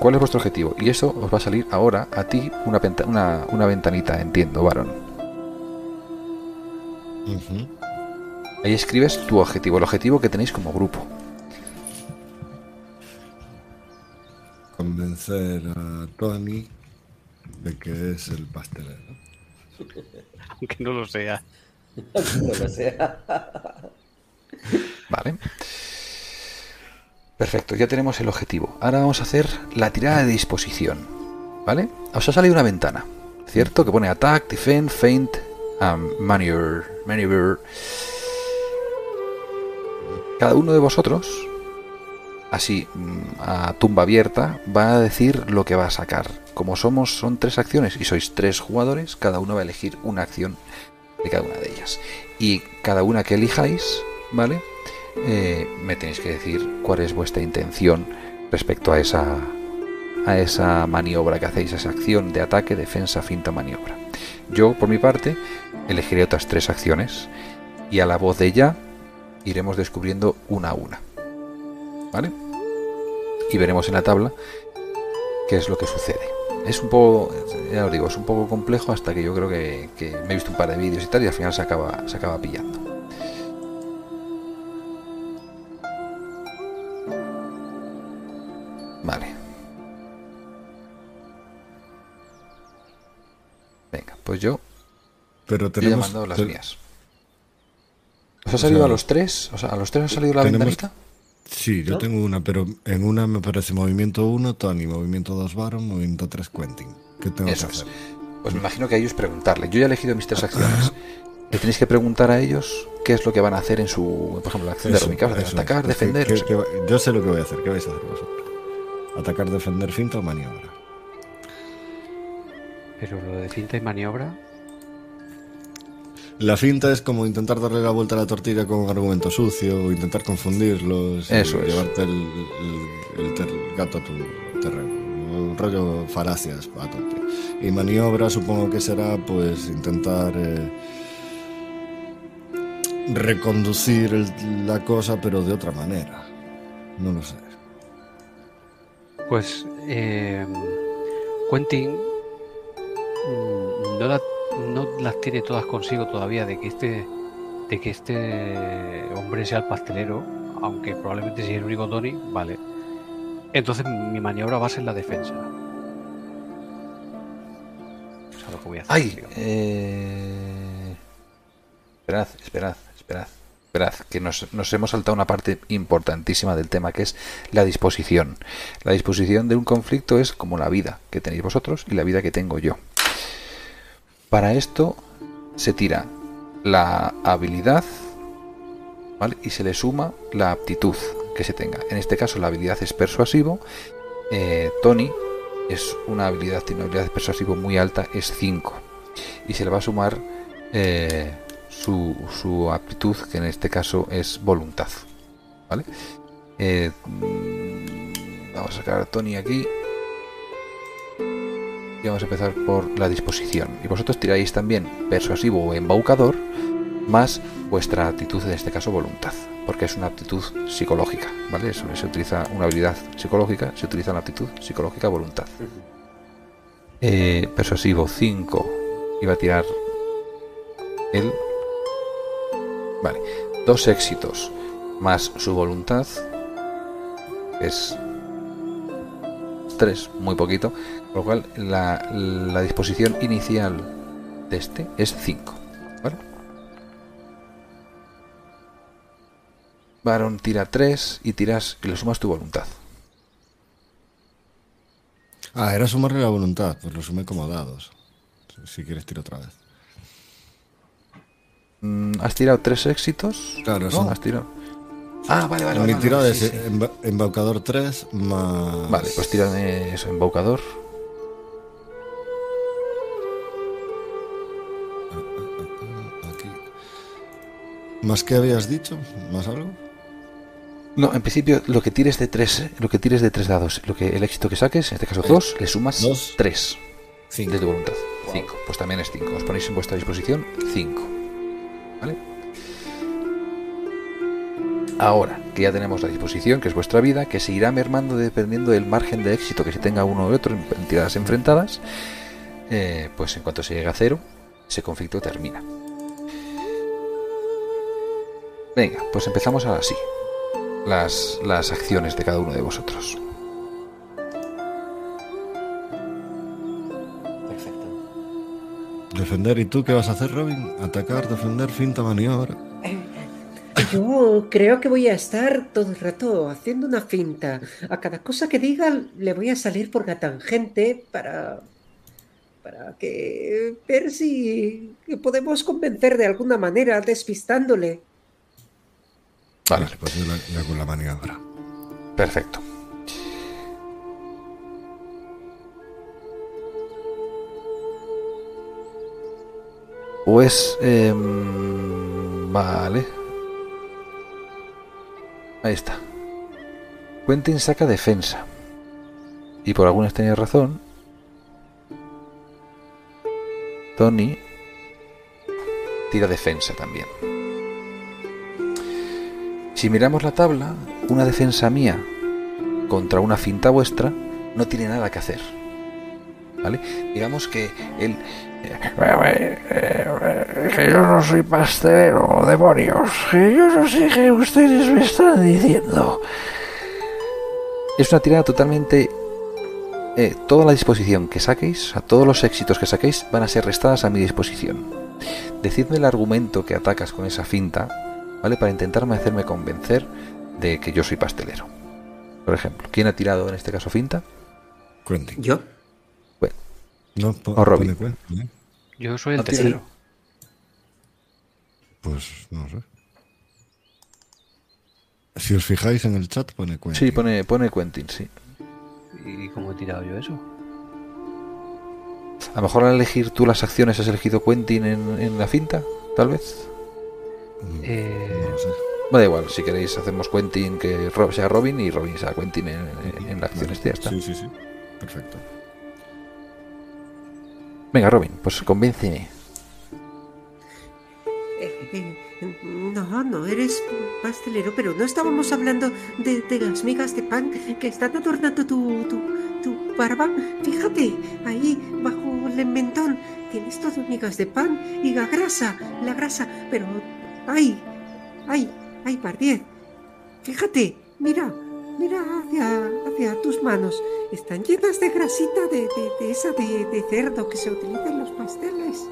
S1: ¿Cuál es vuestro objetivo? Y eso os va a salir ahora a ti una, una, una ventanita, entiendo, varón. Ahí escribes tu objetivo, el objetivo que tenéis como grupo.
S2: Convencer a Tony de que es el pastelero.
S3: Aunque no lo sea.
S5: No lo sé.
S1: Vale. Perfecto, ya tenemos el objetivo. Ahora vamos a hacer la tirada de disposición. ¿Vale? Os ha salido una ventana, ¿cierto? Que pone attack, defend, feint, and maneuver. maneuver. Cada uno de vosotros, así mm, a tumba abierta, va a decir lo que va a sacar. Como somos, son tres acciones y sois tres jugadores, cada uno va a elegir una acción de cada una de ellas. Y cada una que elijáis, ¿vale? Eh, me tenéis que decir cuál es vuestra intención respecto a esa a esa maniobra que hacéis, a esa acción de ataque, defensa, finta, maniobra. Yo, por mi parte, elegiré otras tres acciones y a la voz de ella iremos descubriendo una a una. ¿Vale? Y veremos en la tabla qué es lo que sucede. Es un poco, ya os digo, es un poco complejo hasta que yo creo que, que me he visto un par de vídeos y tal y al final se acaba, se acaba pillando. Vale. Venga, pues yo
S2: Pero
S1: yo ya he
S2: tenemos.
S1: mandado las
S2: te-
S1: mías. ¿Os ha
S2: O
S1: salido
S2: sea,
S1: a los tres? O sea, ¿a los tres ha salido la
S2: tenemos-
S1: ventanita?
S2: Sí, yo
S5: ¿No?
S2: tengo una, pero en una me parece movimiento 1, Tony, movimiento 2, Baron, movimiento 3, Quentin. ¿Qué tengo
S1: Eso
S2: que
S1: es.
S2: hacer?
S1: Pues me imagino que a ellos preguntarle. Yo ya he elegido mis tres acciones. Le tenéis que preguntar a ellos qué es lo que van a hacer en su, por ejemplo, la acción de
S2: Eso,
S1: Robin. ¿Qué vas a hacer?
S2: eso
S1: Atacar,
S2: es. ¿Qué-
S1: defender.
S2: qué-
S1: o sea,
S2: qué va- yo sé lo que voy a hacer. ¿Qué vais a hacer vosotros? Atacar, defender, finta o maniobra.
S3: Pero lo de cinta y maniobra.
S2: La finta es como intentar darle la vuelta a la tortilla con un argumento sucio o intentar confundirlos y
S1: Eso es.
S2: llevarte el, el- el ter- el gato a tu terreno. Un rollo falacias a tope. Y maniobra supongo que será pues intentar eh, reconducir el- la cosa pero de otra manera. No lo sé.
S3: Pues eh, Quentin mm, no, la- no las tiene todas consigo todavía de que este de que este hombre sea el pastelero, aunque probablemente sea el único Tony, vale. Entonces mi maniobra va a ser la defensa. O sea, lo que voy a hacer.
S1: Eh... Esperad, esperad, esperad. Esperad, que nos, nos hemos saltado una parte importantísima del tema, que es la disposición. La disposición de un conflicto es como la vida que tenéis vosotros y la vida que tengo yo. Para esto se tira la habilidad y se le suma la aptitud que se tenga. En este caso la habilidad es persuasivo. Eh, Tony es una habilidad, tiene una habilidad de persuasivo muy alta, es 5. Y se le va a sumar eh, su, aptitud, que en este caso es voluntad. Eh, mm, vamos a sacar a Tony aquí. Y vamos a empezar por la disposición. Y vosotros tiráis también persuasivo o embaucador, más vuestra actitud, en este caso voluntad, porque es una aptitud psicológica, ¿vale? Se utiliza una habilidad psicológica, se utiliza una actitud psicológica voluntad. Eh, persuasivo 5, iba a tirar él. Vale, dos éxitos más su voluntad es 3, muy poquito, con lo cual la, la disposición inicial de este es 5. ¿Vale? Varón tira 3 y tiras y le sumas tu voluntad.
S2: Ah, era sumarle la voluntad, pues lo sumé como dados. Si- quieres, tiro otra vez.
S1: Mm, ¿Has tirado 3 éxitos?
S2: Claro,
S1: ¿No?
S2: son-
S1: Has tirado. Ah, vale, vale.
S2: Mi
S1: vale,
S2: tirada
S1: vale,
S2: es
S1: sí, sí.
S2: emba- embaucador 3 más.
S1: Vale, pues tírame eso, embaucador.
S2: ¿Más qué habías dicho? ¿Más algo?
S1: No, en principio lo que tires de tres, lo que tires de tres dados, lo que el éxito que saques, en este caso dos, le sumas
S2: Dos.
S1: tres
S2: Cinco.
S1: de tu voluntad. Cinco, pues también es cinco. Os ponéis en vuestra disposición cinco. ¿Vale? Ahora que ya tenemos la disposición, que es vuestra vida, que se irá mermando dependiendo del margen de éxito que se tenga uno u otro en en tiradas enfrentadas, eh, pues en cuanto se llegue a cero, ese conflicto termina. Venga, pues empezamos ahora sí. Las, las acciones de cada uno de vosotros.
S5: Perfecto.
S2: Defender. ¿Y tú qué vas a hacer, Robin? Atacar, defender, finta, maniobra.
S5: Yo creo que voy a estar todo el rato haciendo una finta. A cada cosa que diga le voy a salir por la tangente para. para que. ver si podemos convencer de alguna manera, despistándole.
S1: Vale,
S2: Vale, pues yo le, le hago la maniobra.
S1: perfecto. Pues... em, vale. Ahí está. Quentin saca defensa. Y por alguna extraña razón... Tony tira defensa también. Si miramos la tabla, una defensa mía contra una finta vuestra no tiene nada que hacer. ¿Vale? Digamos que él
S7: Que yo no soy pastelero, demonios. Que yo no sé qué ustedes me están diciendo.
S1: es una tirada totalmente... eh, toda la disposición que saquéis, a todos los éxitos que saquéis, van a ser restadas a mi disposición. Decidme el argumento que atacas con esa finta, ¿vale? Para intentarme hacerme convencer de que yo soy pastelero. Por ejemplo, ¿quién ha tirado en este caso finta?
S2: Quentin.
S5: ¿Yo?
S1: Bueno,
S2: No, po-
S1: O Robin.
S2: pone Quentin, ¿eh?
S3: Yo soy el
S1: Ah,
S3: tercero.
S2: Pues no sé. Si os fijáis en el chat, pone Quentin.
S1: sí, pone, pone Quentin, sí.
S3: ¿Y cómo he tirado yo eso?
S1: A lo mejor al elegir tú las acciones has elegido Quentin en, en la finta, tal vez.
S3: Eh,
S2: No sé.
S1: Da igual, si queréis hacemos Quentin que sea Robin y Robin sea Quentin en, en- en la acción. Este ya está.
S2: Sí, sí, sí. Perfecto.
S1: Venga, Robin, pues convénceme.
S5: Eh, no, no eres pastelero, pero no estábamos hablando de, de las migas de pan que están adornando tu, tu, tu barba. Fíjate, ahí bajo el mentón tienes todo migas de pan y la grasa, la grasa, pero ay, ay, ay, Pardiez. Fíjate, mira, mira hacia, hacia tus manos. Están llenas de grasita de, de, de esa de, de cerdo que se utiliza en los pasteles.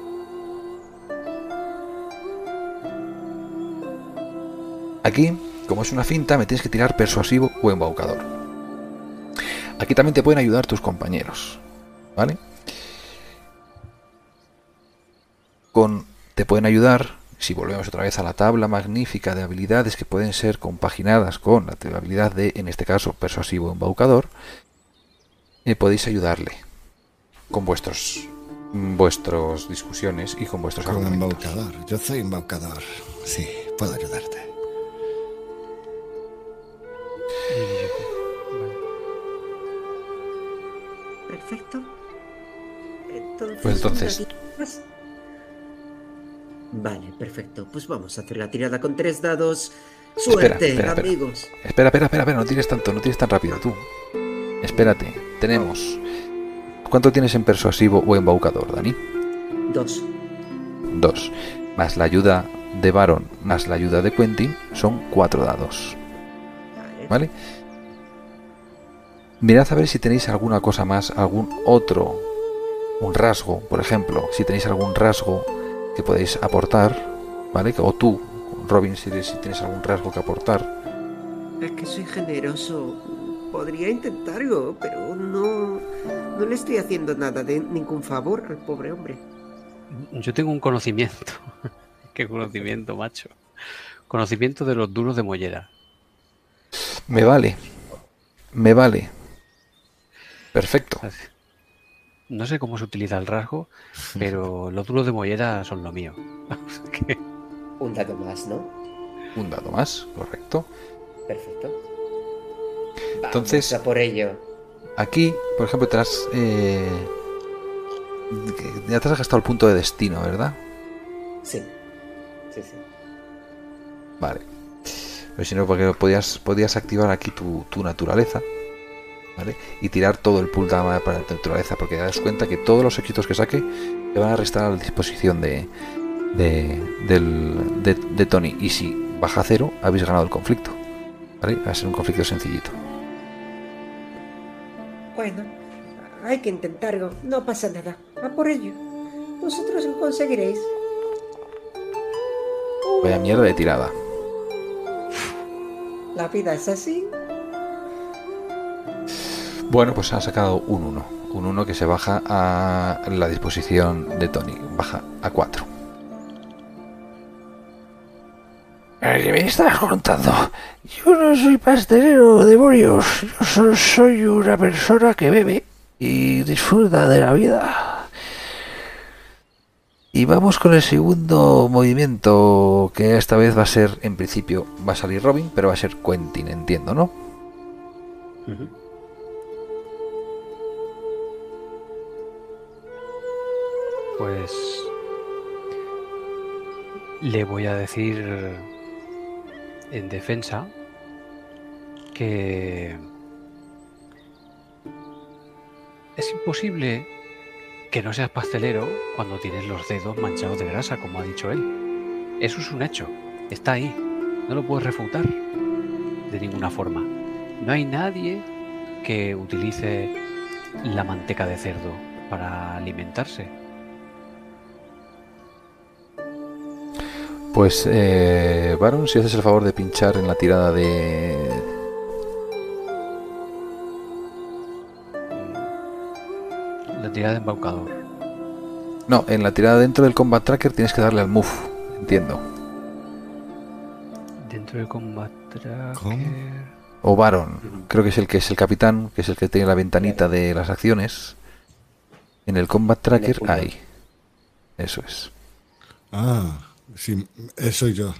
S1: Aquí, como es una finta, me tienes que tirar persuasivo o embaucador. Aquí también te pueden ayudar tus compañeros, ¿vale? Con te pueden ayudar, si volvemos otra vez a la tabla magnífica de habilidades que pueden ser compaginadas con la habilidad de, en este caso, persuasivo embaucador, eh, podéis ayudarle con vuestros vuestras discusiones y con vuestros
S2: Con
S1: argumentos.
S2: embaucador. Yo soy embaucador. Sí, puedo ayudarte.
S5: Perfecto.
S1: Pues entonces-.
S5: Vale, perfecto. Pues vamos a hacer la tirada con tres dados. Suerte,
S1: espera, espera.
S5: amigos.
S1: Espera, espera, espera, espera, no tires tanto, no tires tan rápido tú. Espérate, tenemos. ¿Cuánto tienes en persuasivo o embaucador, Dani?
S5: Dos.
S1: Dos. Más la ayuda de Baron, más la ayuda de Quentin, son cuatro dados.
S5: Vale.
S1: ¿Vale? Mirad a ver si tenéis alguna cosa más, algún otro, un rasgo, por ejemplo, si tenéis algún rasgo que podéis aportar, ¿vale? O tú, Robin, si, si tienes algún rasgo que aportar.
S5: Es que soy generoso. Podría intentarlo, pero no. No le estoy haciendo nada de ningún favor al pobre hombre.
S3: Yo tengo un conocimiento. ¿Qué conocimiento, macho? Conocimiento de los duros de mollera.
S1: Me vale. Me vale. Perfecto.
S3: No sé cómo se utiliza el rasgo, pero los duros de mollera son lo mío. Que-
S5: Un dado más, ¿no?
S1: Un dado más, correcto.
S5: Perfecto. Vamos
S1: Entonces-
S5: a por ello.
S1: Aquí, por ejemplo, te has. eh, ya te has gastado el punto de destino, ¿verdad?
S5: Sí. Sí, sí.
S1: Vale. Pero si no, porque podías, podías activar aquí tu, tu naturaleza. ¿Vale? Y tirar todo el pool dama para tu naturaleza. Porque te das cuenta que todos los éxitos que saque te van a restar a la disposición de, de, del- de, de Tony. Y si baja a cero, habéis ganado el conflicto. ¿Vale? Va a ser un conflicto sencillito.
S5: Bueno, hay que intentarlo. No pasa nada. A por ello. Vosotros lo conseguiréis.
S1: Vaya mierda de tirada.
S5: La vida es así.
S1: Bueno, pues ha sacado un 1. Un 1 que se baja a la disposición de Tony. Baja a 4.
S7: ¿Qué me estás contando? Yo no soy pastelero, demonios. Yo solo soy una persona que bebe y disfruta de la vida.
S1: Y vamos con el segundo movimiento, que esta vez va a ser, en principio, va a salir Robin, pero va a ser Quentin, entiendo, ¿no?
S3: Pues le voy a decir en defensa que es imposible que no seas pastelero cuando tienes los dedos manchados de grasa, como ha dicho él. Eso es un hecho, está ahí, no lo puedes refutar de ninguna forma. No hay nadie que utilice la manteca de cerdo para alimentarse.
S1: Pues, eh, Baron, si haces el favor de pinchar en la tirada de...
S3: La tirada de embaucador.
S1: No, en la tirada dentro del Combat Tracker tienes que darle al move, entiendo.
S3: Dentro del combat tracker.
S2: ¿Cómo?
S1: O Baron, creo que es el que es el capitán, que es el que tiene la ventanita de las acciones. En el Combat Tracker, ahí. Eso es.
S2: Ah, sí, eh, soy yo.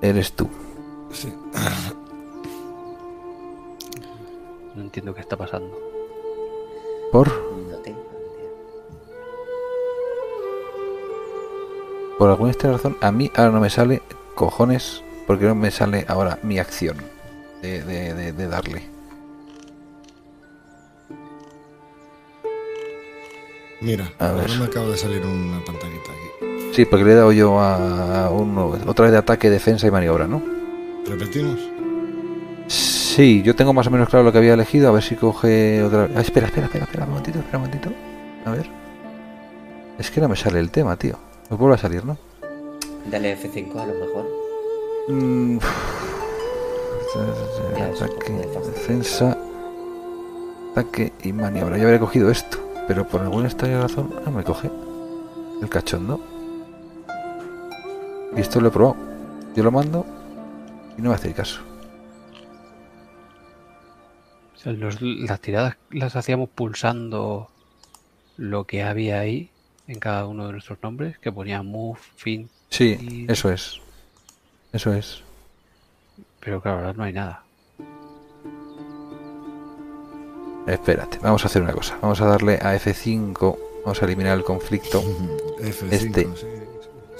S1: Eres tú.
S2: Sí.
S3: No entiendo qué está pasando.
S1: Por,
S5: No tengo idea.
S1: por alguna extraña razón, a mí ahora no me sale cojones, porque no me sale ahora mi acción de, de- de- de darle.
S2: Mira,
S1: A
S2: ahora
S1: ver.
S2: me acaba de salir una pantallita aquí.
S1: Sí, porque le he dado yo a uno, otra vez de ataque, defensa y maniobra, ¿no?
S2: ¿Repetimos?
S1: Sí, yo tengo más o menos claro lo que había elegido. A ver si coge otra vez. Ah, espera, espera, espera, espera, un momentito, espera un momentito. A ver. Es que no me sale el tema, tío. Me vuelve a salir, ¿no?
S5: Dale F5 a lo mejor.
S1: Mm, Ataque, defensa, ataque y maniobra. Yo habría cogido esto, pero por alguna extraña razón no me coge el cachondo. Y esto lo he probado. Yo lo mando y no me hace caso.
S3: O sea, los- las tiradas las hacíamos pulsando lo que había ahí en cada uno de nuestros nombres, que ponía move, fin,
S1: Sí,
S3: Y-
S1: eso es. Eso es.
S3: pero claro, ahora no hay nada.
S1: Espérate, vamos a hacer una cosa. Vamos a darle a F5. Vamos a eliminar el conflicto.
S2: F5,
S1: Este.
S2: sí,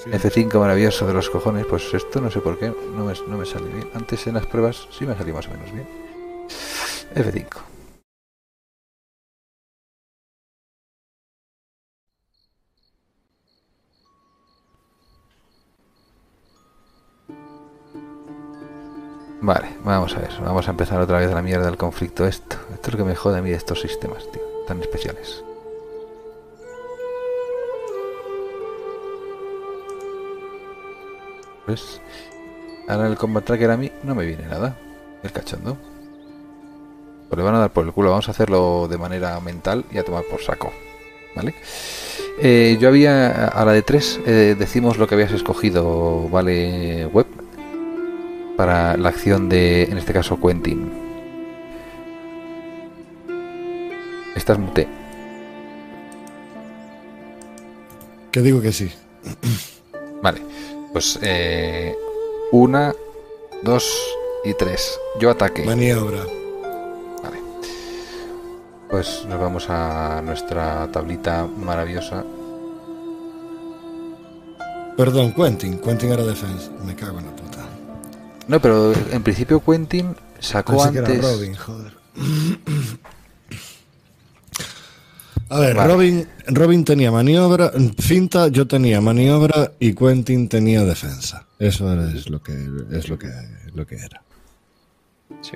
S2: sí.
S1: F5 maravilloso de los cojones. Pues esto no sé por qué. No me, no me sale bien. Antes en las pruebas sí me salió más o menos bien. F5. Vale, vamos a ver. Vamos a empezar otra vez la mierda del conflicto. Esto, esto es lo que me jode a mí de estos sistemas, tío. Tan especiales. ¿Ves? Ahora el combat tracker a mí no me viene nada. El cachondo. Pues le van a dar por el culo. Vamos a hacerlo de manera mental y a tomar por saco. ¿Vale? Eh, yo había a la de 3 decimos lo que habías escogido, ¿vale? Web. Para la acción de, en este caso, Quentin. Estás mute.
S2: Que digo que sí.
S1: Vale. Pues eh, una, dos y tres. Yo ataque.
S2: Maniobra.
S1: Vale. Pues nos vamos a nuestra tablita maravillosa.
S2: Perdón, Quentin. Quentin era defensa. Me cago en la puta.
S1: No, pero en principio Quentin sacó
S2: Pensé que era
S1: antes.
S2: Robin, joder. A ver,
S1: Vale.
S2: Robin, Robin tenía maniobra, finta, yo tenía maniobra y Quentin tenía defensa. Eso es lo que es lo que lo que era.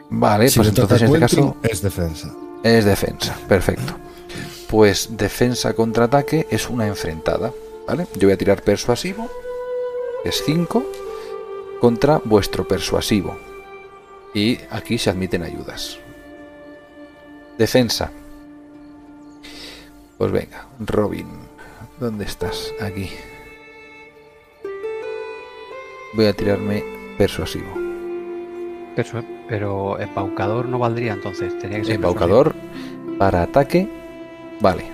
S1: Vale,
S2: Si
S1: pues entonces en este caso
S2: es defensa.
S1: es defensa. Perfecto. Pues defensa contra ataque es una enfrentada. ¿Vale? Yo voy a tirar persuasivo. Es 5 contra vuestro persuasivo. Y aquí se admiten ayudas. Defensa. Pues venga, Robin. ¿Dónde estás? Aquí. Voy a tirarme persuasivo.
S3: Persu- pero embaucador no valdría entonces. Tenía que ser
S1: Embaucador para ataque, vale.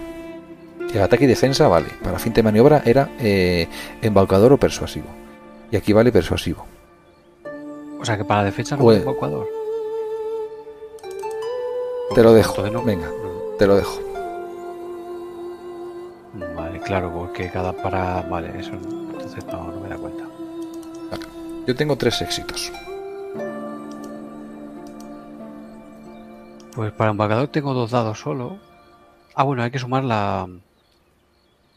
S1: Y ataque y defensa, vale. Para fin de maniobra era eh, embaucador o persuasivo. Y aquí vale persuasivo.
S3: O sea que para la defensa no
S1: Pues-
S3: es embaucador.
S1: Te lo dejo.
S3: No-
S1: Venga,
S3: no-
S1: te lo dejo.
S3: Vale, claro, porque cada para. Vale, eso no- entonces no, no me da cuenta.
S1: Yo tengo tres éxitos.
S3: Pues para embaucador tengo dos dados solo. Ah, bueno, hay que sumar la.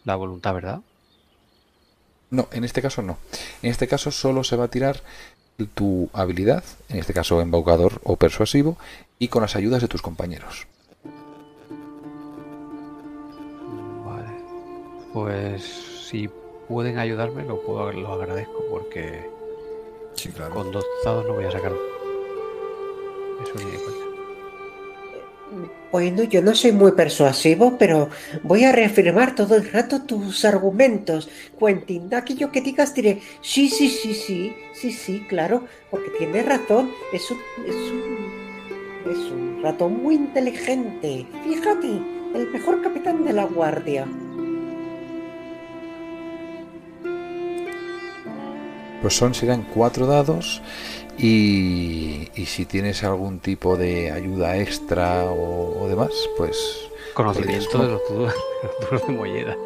S3: La voluntad, ¿verdad?
S1: No, en este caso no. En este caso solo se va a tirar tu habilidad, en este caso embaucador o persuasivo, y con las ayudas de tus compañeros.
S3: Vale. Pues si pueden ayudarme, lo, puedo, lo agradezco porque
S2: Sí, claro.
S3: con dos dados no voy a sacar. Eso ni de cuenta.
S5: Bueno, yo no soy muy persuasivo, pero voy a reafirmar todo el rato tus argumentos. Quentin, aquello que digas diré, sí, sí, sí, sí, sí, sí, claro, porque tienes razón. Es un, es un, es un ratón muy inteligente. Fíjate, el mejor capitán de la guardia.
S1: Pues son, serán cuatro dados y, y si tienes algún tipo de ayuda extra o, o demás, pues...
S3: Conocimiento
S1: podrías-
S3: de los duros, de molleda.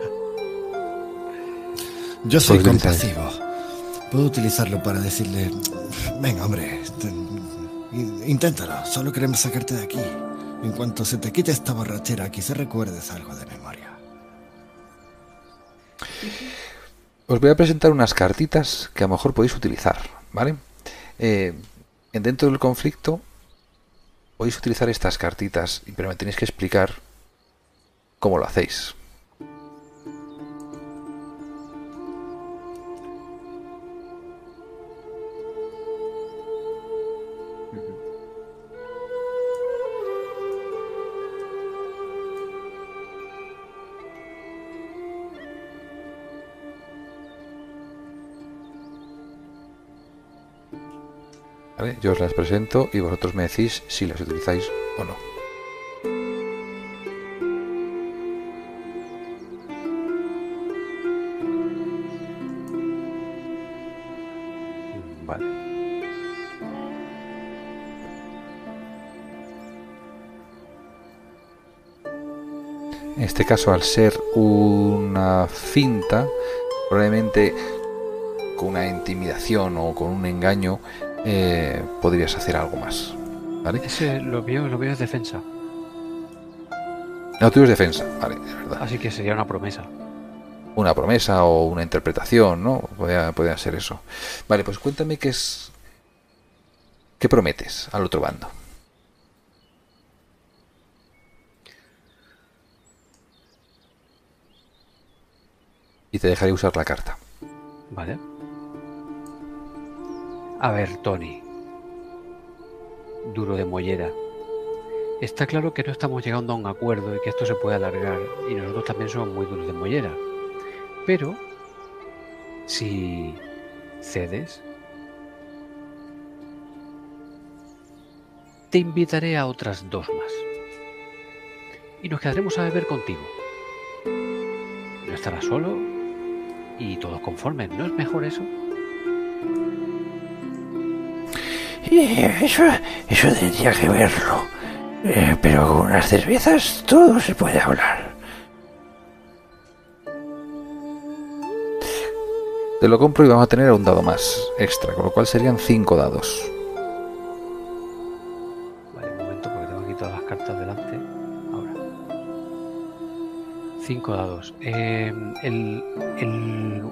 S2: Yo soy
S1: utilizar
S2: compasivo. Puedo utilizarlo para decirle, venga, hombre, te- in- inténtalo. Solo queremos sacarte de aquí. En cuanto se te quite esta borrachera, quizá recuerdes algo de memoria.
S1: Os voy a presentar unas cartitas que a lo mejor podéis utilizar, ¿vale? Eh, en- dentro del conflicto podéis utilizar estas cartitas, pero me tenéis que explicar cómo lo hacéis. Yo os las presento y vosotros me decís si las utilizáis o no. En este caso, al ser una finta, probablemente con una intimidación o con un engaño eh, podrías hacer algo más. ¿Vale?
S3: Ese lo veo, lo veo es defensa.
S1: No, tuyo es defensa, vale, es verdad.
S3: Así que sería una promesa.
S1: Una promesa o una interpretación, ¿no? Podría, podría ser eso. Vale, pues cuéntame qué es. ¿Qué prometes al otro bando? Y te dejaré usar la carta.
S3: Vale. A ver, Tony. Duro de mollera. Está claro que no estamos llegando a un acuerdo y que esto se puede alargar y nosotros también somos muy duros de mollera. Pero, si cedes, te invitaré a otras dos más. Y nos quedaremos a beber contigo. No estarás solo y todos conformes. ¿No es mejor eso?
S7: Eso, eso tendría que verlo. Eh, pero con unas cervezas todo se puede hablar.
S1: Te lo compro y vamos a tener un dado más extra, con lo cual serían cinco dados.
S3: Vale, un momento porque tengo aquí todas las cartas delante. Ahora. Cinco dados. Eh, el. el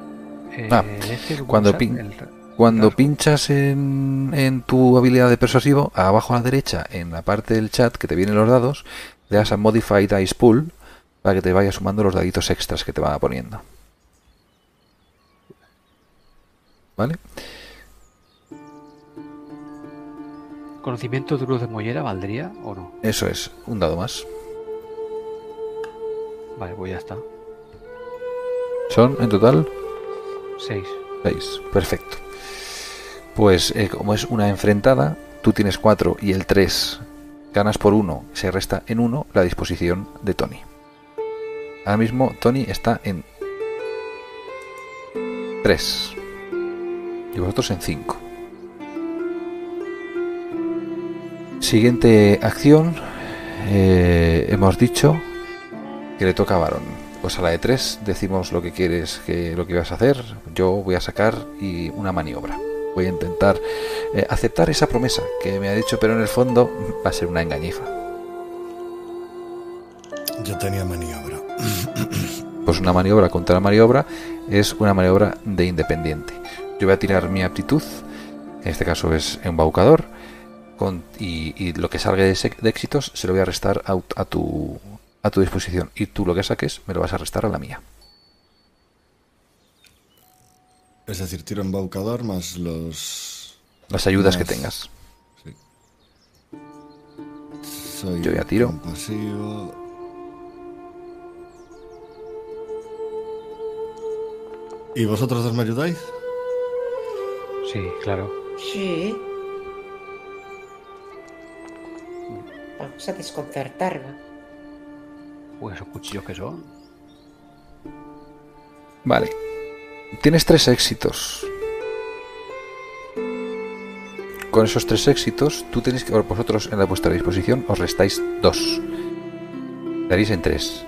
S3: eh,
S1: Ah,
S3: este, el
S1: cuando pin-
S3: el-
S1: Cuando
S3: Claro.
S1: pinchas en, en tu habilidad de persuasivo, abajo a la derecha, en la parte del chat que te vienen los dados, le das a Modify Dice Pool para que te vaya sumando los daditos extras que te van poniendo. ¿Vale?
S3: ¿Conocimiento duro de mollera valdría o no?
S1: Eso es, un dado más.
S3: Vale, pues ya está.
S1: Son en total
S3: Seis.
S1: 6. Perfecto. Pues eh, como es una enfrentada, tú tienes 4 y el 3 ganas por 1, se resta en 1 la disposición de Tony. Ahora mismo Tony está en 3 y vosotros en 5. Siguiente acción. eh, hemos dicho que le toca a Varón. Pues a la de 3 decimos lo que quieres que lo que ibas a hacer. Yo voy a sacar y una maniobra. Voy a intentar eh, aceptar esa promesa que me ha dicho, pero en el fondo va a ser una engañifa.
S2: Yo tenía maniobra.
S1: Pues una maniobra contra la maniobra es una maniobra de independiente. Yo voy a tirar mi aptitud, en este caso es embaucador, con, y, y lo que salga de, éxitos se lo voy a restar a, a tu, a tu disposición. Y tú lo que saques me lo vas a restar a la mía.
S2: Es decir, tiro embaucador más los.
S1: Las ayudas que tengas.
S2: Soy
S1: Yo ya tiro.
S2: compasivo. ¿Y vosotros dos me ayudáis?
S3: Sí, claro.
S5: Sí. Vamos a desconcertarla.
S3: Pues esos cuchillos que son.
S1: Vale. Tienes tres éxitos. Con esos tres éxitos, tú tenéis que, vosotros en la vuestra disposición, os restáis dos. Daréis en tres.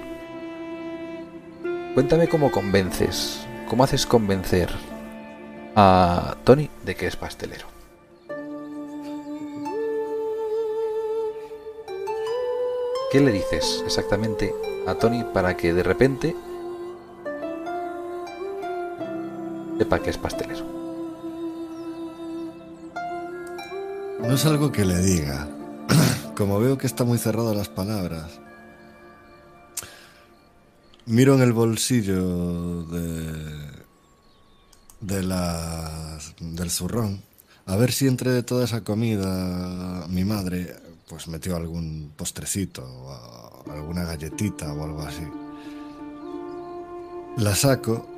S1: Cuéntame cómo convences, cómo haces convencer a Tony de que es pastelero. ¿Qué le dices exactamente a Tony para que de repente sepa que es pastelero?
S2: No es algo que le diga. Como veo que está muy cerrado a las palabras. Miro en el bolsillo de. de la. del zurrón. A ver si entre toda esa comida mi madre pues metió algún postrecito o alguna galletita o algo así. La saco,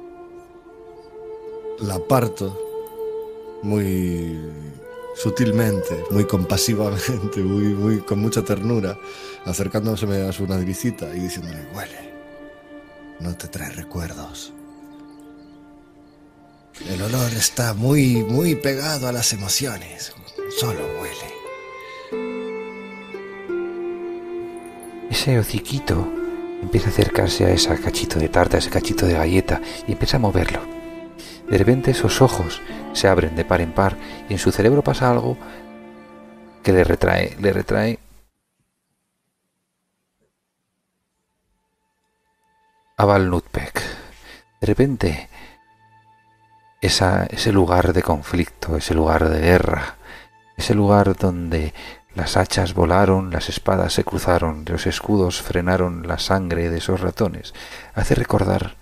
S2: la parto muy sutilmente, muy compasivamente, muy, muy con mucha ternura, acercándoseme a su naricita y diciéndole, huele, no te trae recuerdos. El olor está muy, muy pegado a las emociones, solo huele.
S7: Ese hociquito
S1: empieza a acercarse a ese cachito de tarta, a ese cachito de galleta y empieza a moverlo. De repente esos ojos se abren de par en par y en su cerebro pasa algo que le retrae, le retrae a Val Nutbeck. De repente, ese lugar de conflicto, ese lugar de guerra, ese lugar donde las hachas volaron, las espadas se cruzaron, los escudos frenaron la sangre de esos ratones, hace recordar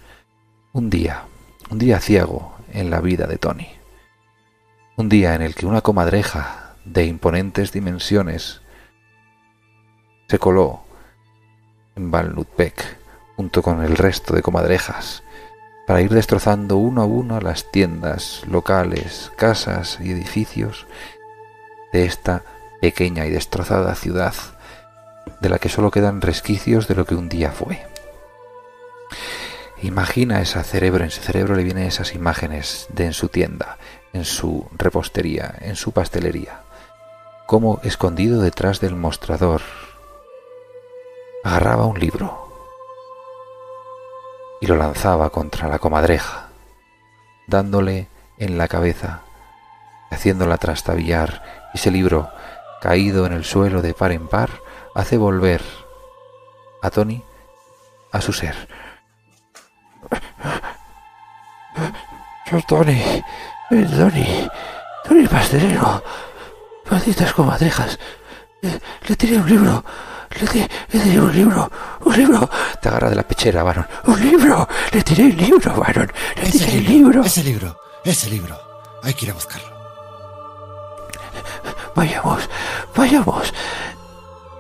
S1: un día, un día ciego en la vida de Tony. Un día en el que una comadreja de imponentes dimensiones se coló en Valnutbeck junto con el resto de comadrejas para ir destrozando uno a uno las tiendas, locales, casas y edificios de esta pequeña y destrozada ciudad de la que solo quedan resquicios de lo que un día fue. Imagina ese cerebro, en su cerebro le vienen esas imágenes de en su tienda, en su repostería, en su pastelería, como escondido detrás del mostrador, agarraba un libro y lo lanzaba contra la comadreja, dándole en la cabeza, haciéndola trastabillar, y ese libro caído en el suelo de par en par, hace volver a Tony a su ser.
S7: Soy Tony, Tony, Tony pastelero, malditas comadrejas. Le tiré un libro, le, tiré un libro, un libro.
S1: Te agarra de la pechera, varón.
S7: Un libro, le tiré el libro, varón. Le tiré el libro.
S2: Ese libro, ese libro. Hay que ir a buscarlo.
S7: Vayamos, vayamos.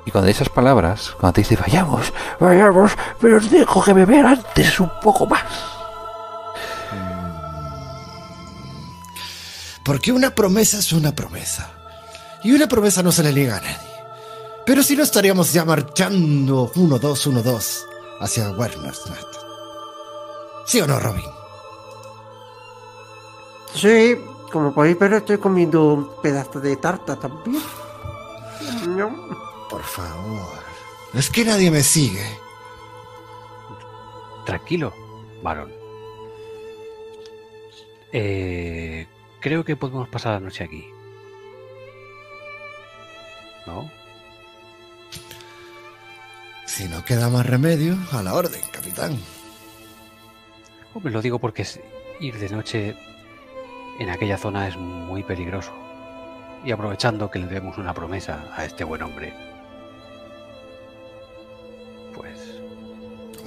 S1: Y con esas palabras, cuando te dice
S7: vayamos, vayamos, pero os dejo que me vean antes un poco más.
S2: Porque una promesa es una promesa. Y una promesa no se le niega a nadie. Pero si no estaríamos ya marchando 1-2-1-2 hacia Wernerstadt. ¿Sí o no, Robin?
S5: Sí, como podéis ver, estoy comiendo un pedazo de tarta también.
S2: Por favor. Es que nadie me sigue.
S3: Tranquilo, varón. Eh, creo que podemos pasar la noche aquí. ¿No?
S2: Si no queda más remedio, a la orden, capitán.
S3: Hombre, lo digo porque ir de noche en aquella zona es muy peligroso. Y aprovechando que le demos una promesa a este buen hombre,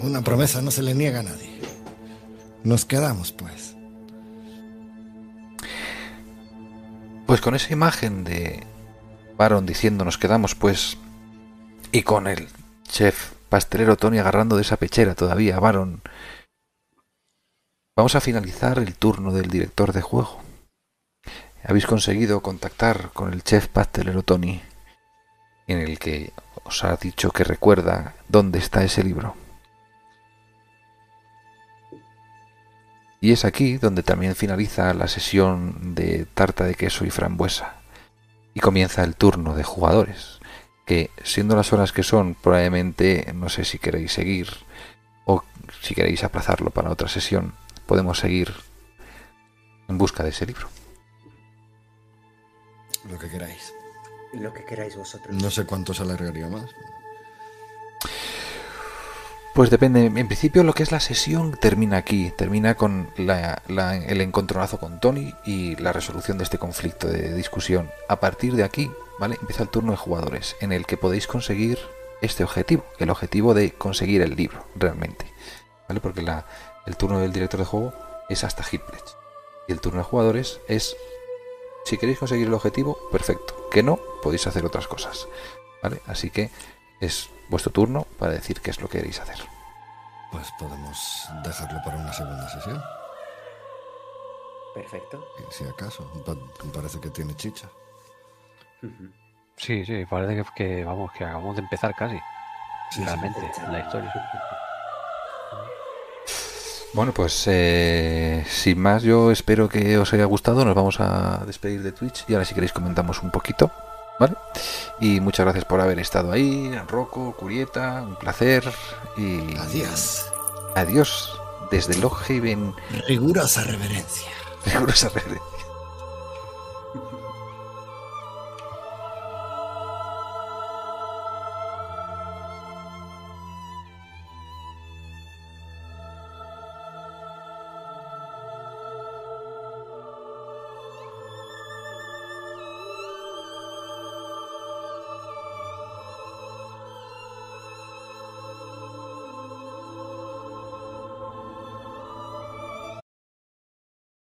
S2: Una promesa no se le niega a nadie. Nos quedamos, pues.
S1: Pues con esa imagen de Baron diciendo nos quedamos, pues... Y con el chef pastelero Tony agarrando de esa pechera todavía, Baron... Vamos a finalizar el turno del director de juego habéis conseguido contactar con el chef pastelero Tony, en el que os ha dicho que recuerda dónde está ese libro. Y es aquí donde también finaliza la sesión de tarta de queso y frambuesa. Y comienza el turno de jugadores, que siendo las horas que son, probablemente no sé si queréis seguir o si queréis aplazarlo para otra sesión, podemos seguir en busca de ese libro.
S2: Lo que queráis.
S5: Lo que queráis vosotros.
S2: No sé cuánto se alargaría más.
S1: Pues depende. En principio lo que es la sesión termina aquí. Termina con el encontronazo con Tony y la resolución de este conflicto de discusión. A partir de aquí, ¿vale? Empieza el turno de jugadores en el que podéis conseguir este objetivo. El objetivo de conseguir el libro, realmente. ¿Vale? Porque la, el turno del director de juego es hasta Hitpledge. Y el turno de jugadores es si queréis conseguir el objetivo, perfecto. Que no, podéis hacer otras cosas. ¿Vale? Así que es vuestro turno para decir qué es lo que queréis hacer.
S2: Pues podemos dejarlo para una segunda sesión.
S5: Perfecto.
S2: Si acaso, parece que tiene chicha.
S3: Sí, sí, parece que, vamos, que acabamos de empezar casi. realmente, la historia.
S1: Bueno, pues eh, sin más, yo espero que os haya gustado. Nos vamos a despedir de Twitch y ahora si queréis comentamos un poquito. ¿Vale? Y muchas gracias por haber estado ahí, Rocco, Curieta, un placer. Y
S2: Adiós.
S1: adiós desde Lockhaven.
S2: Rigurosa reverencia.
S1: Rigurosa reverencia.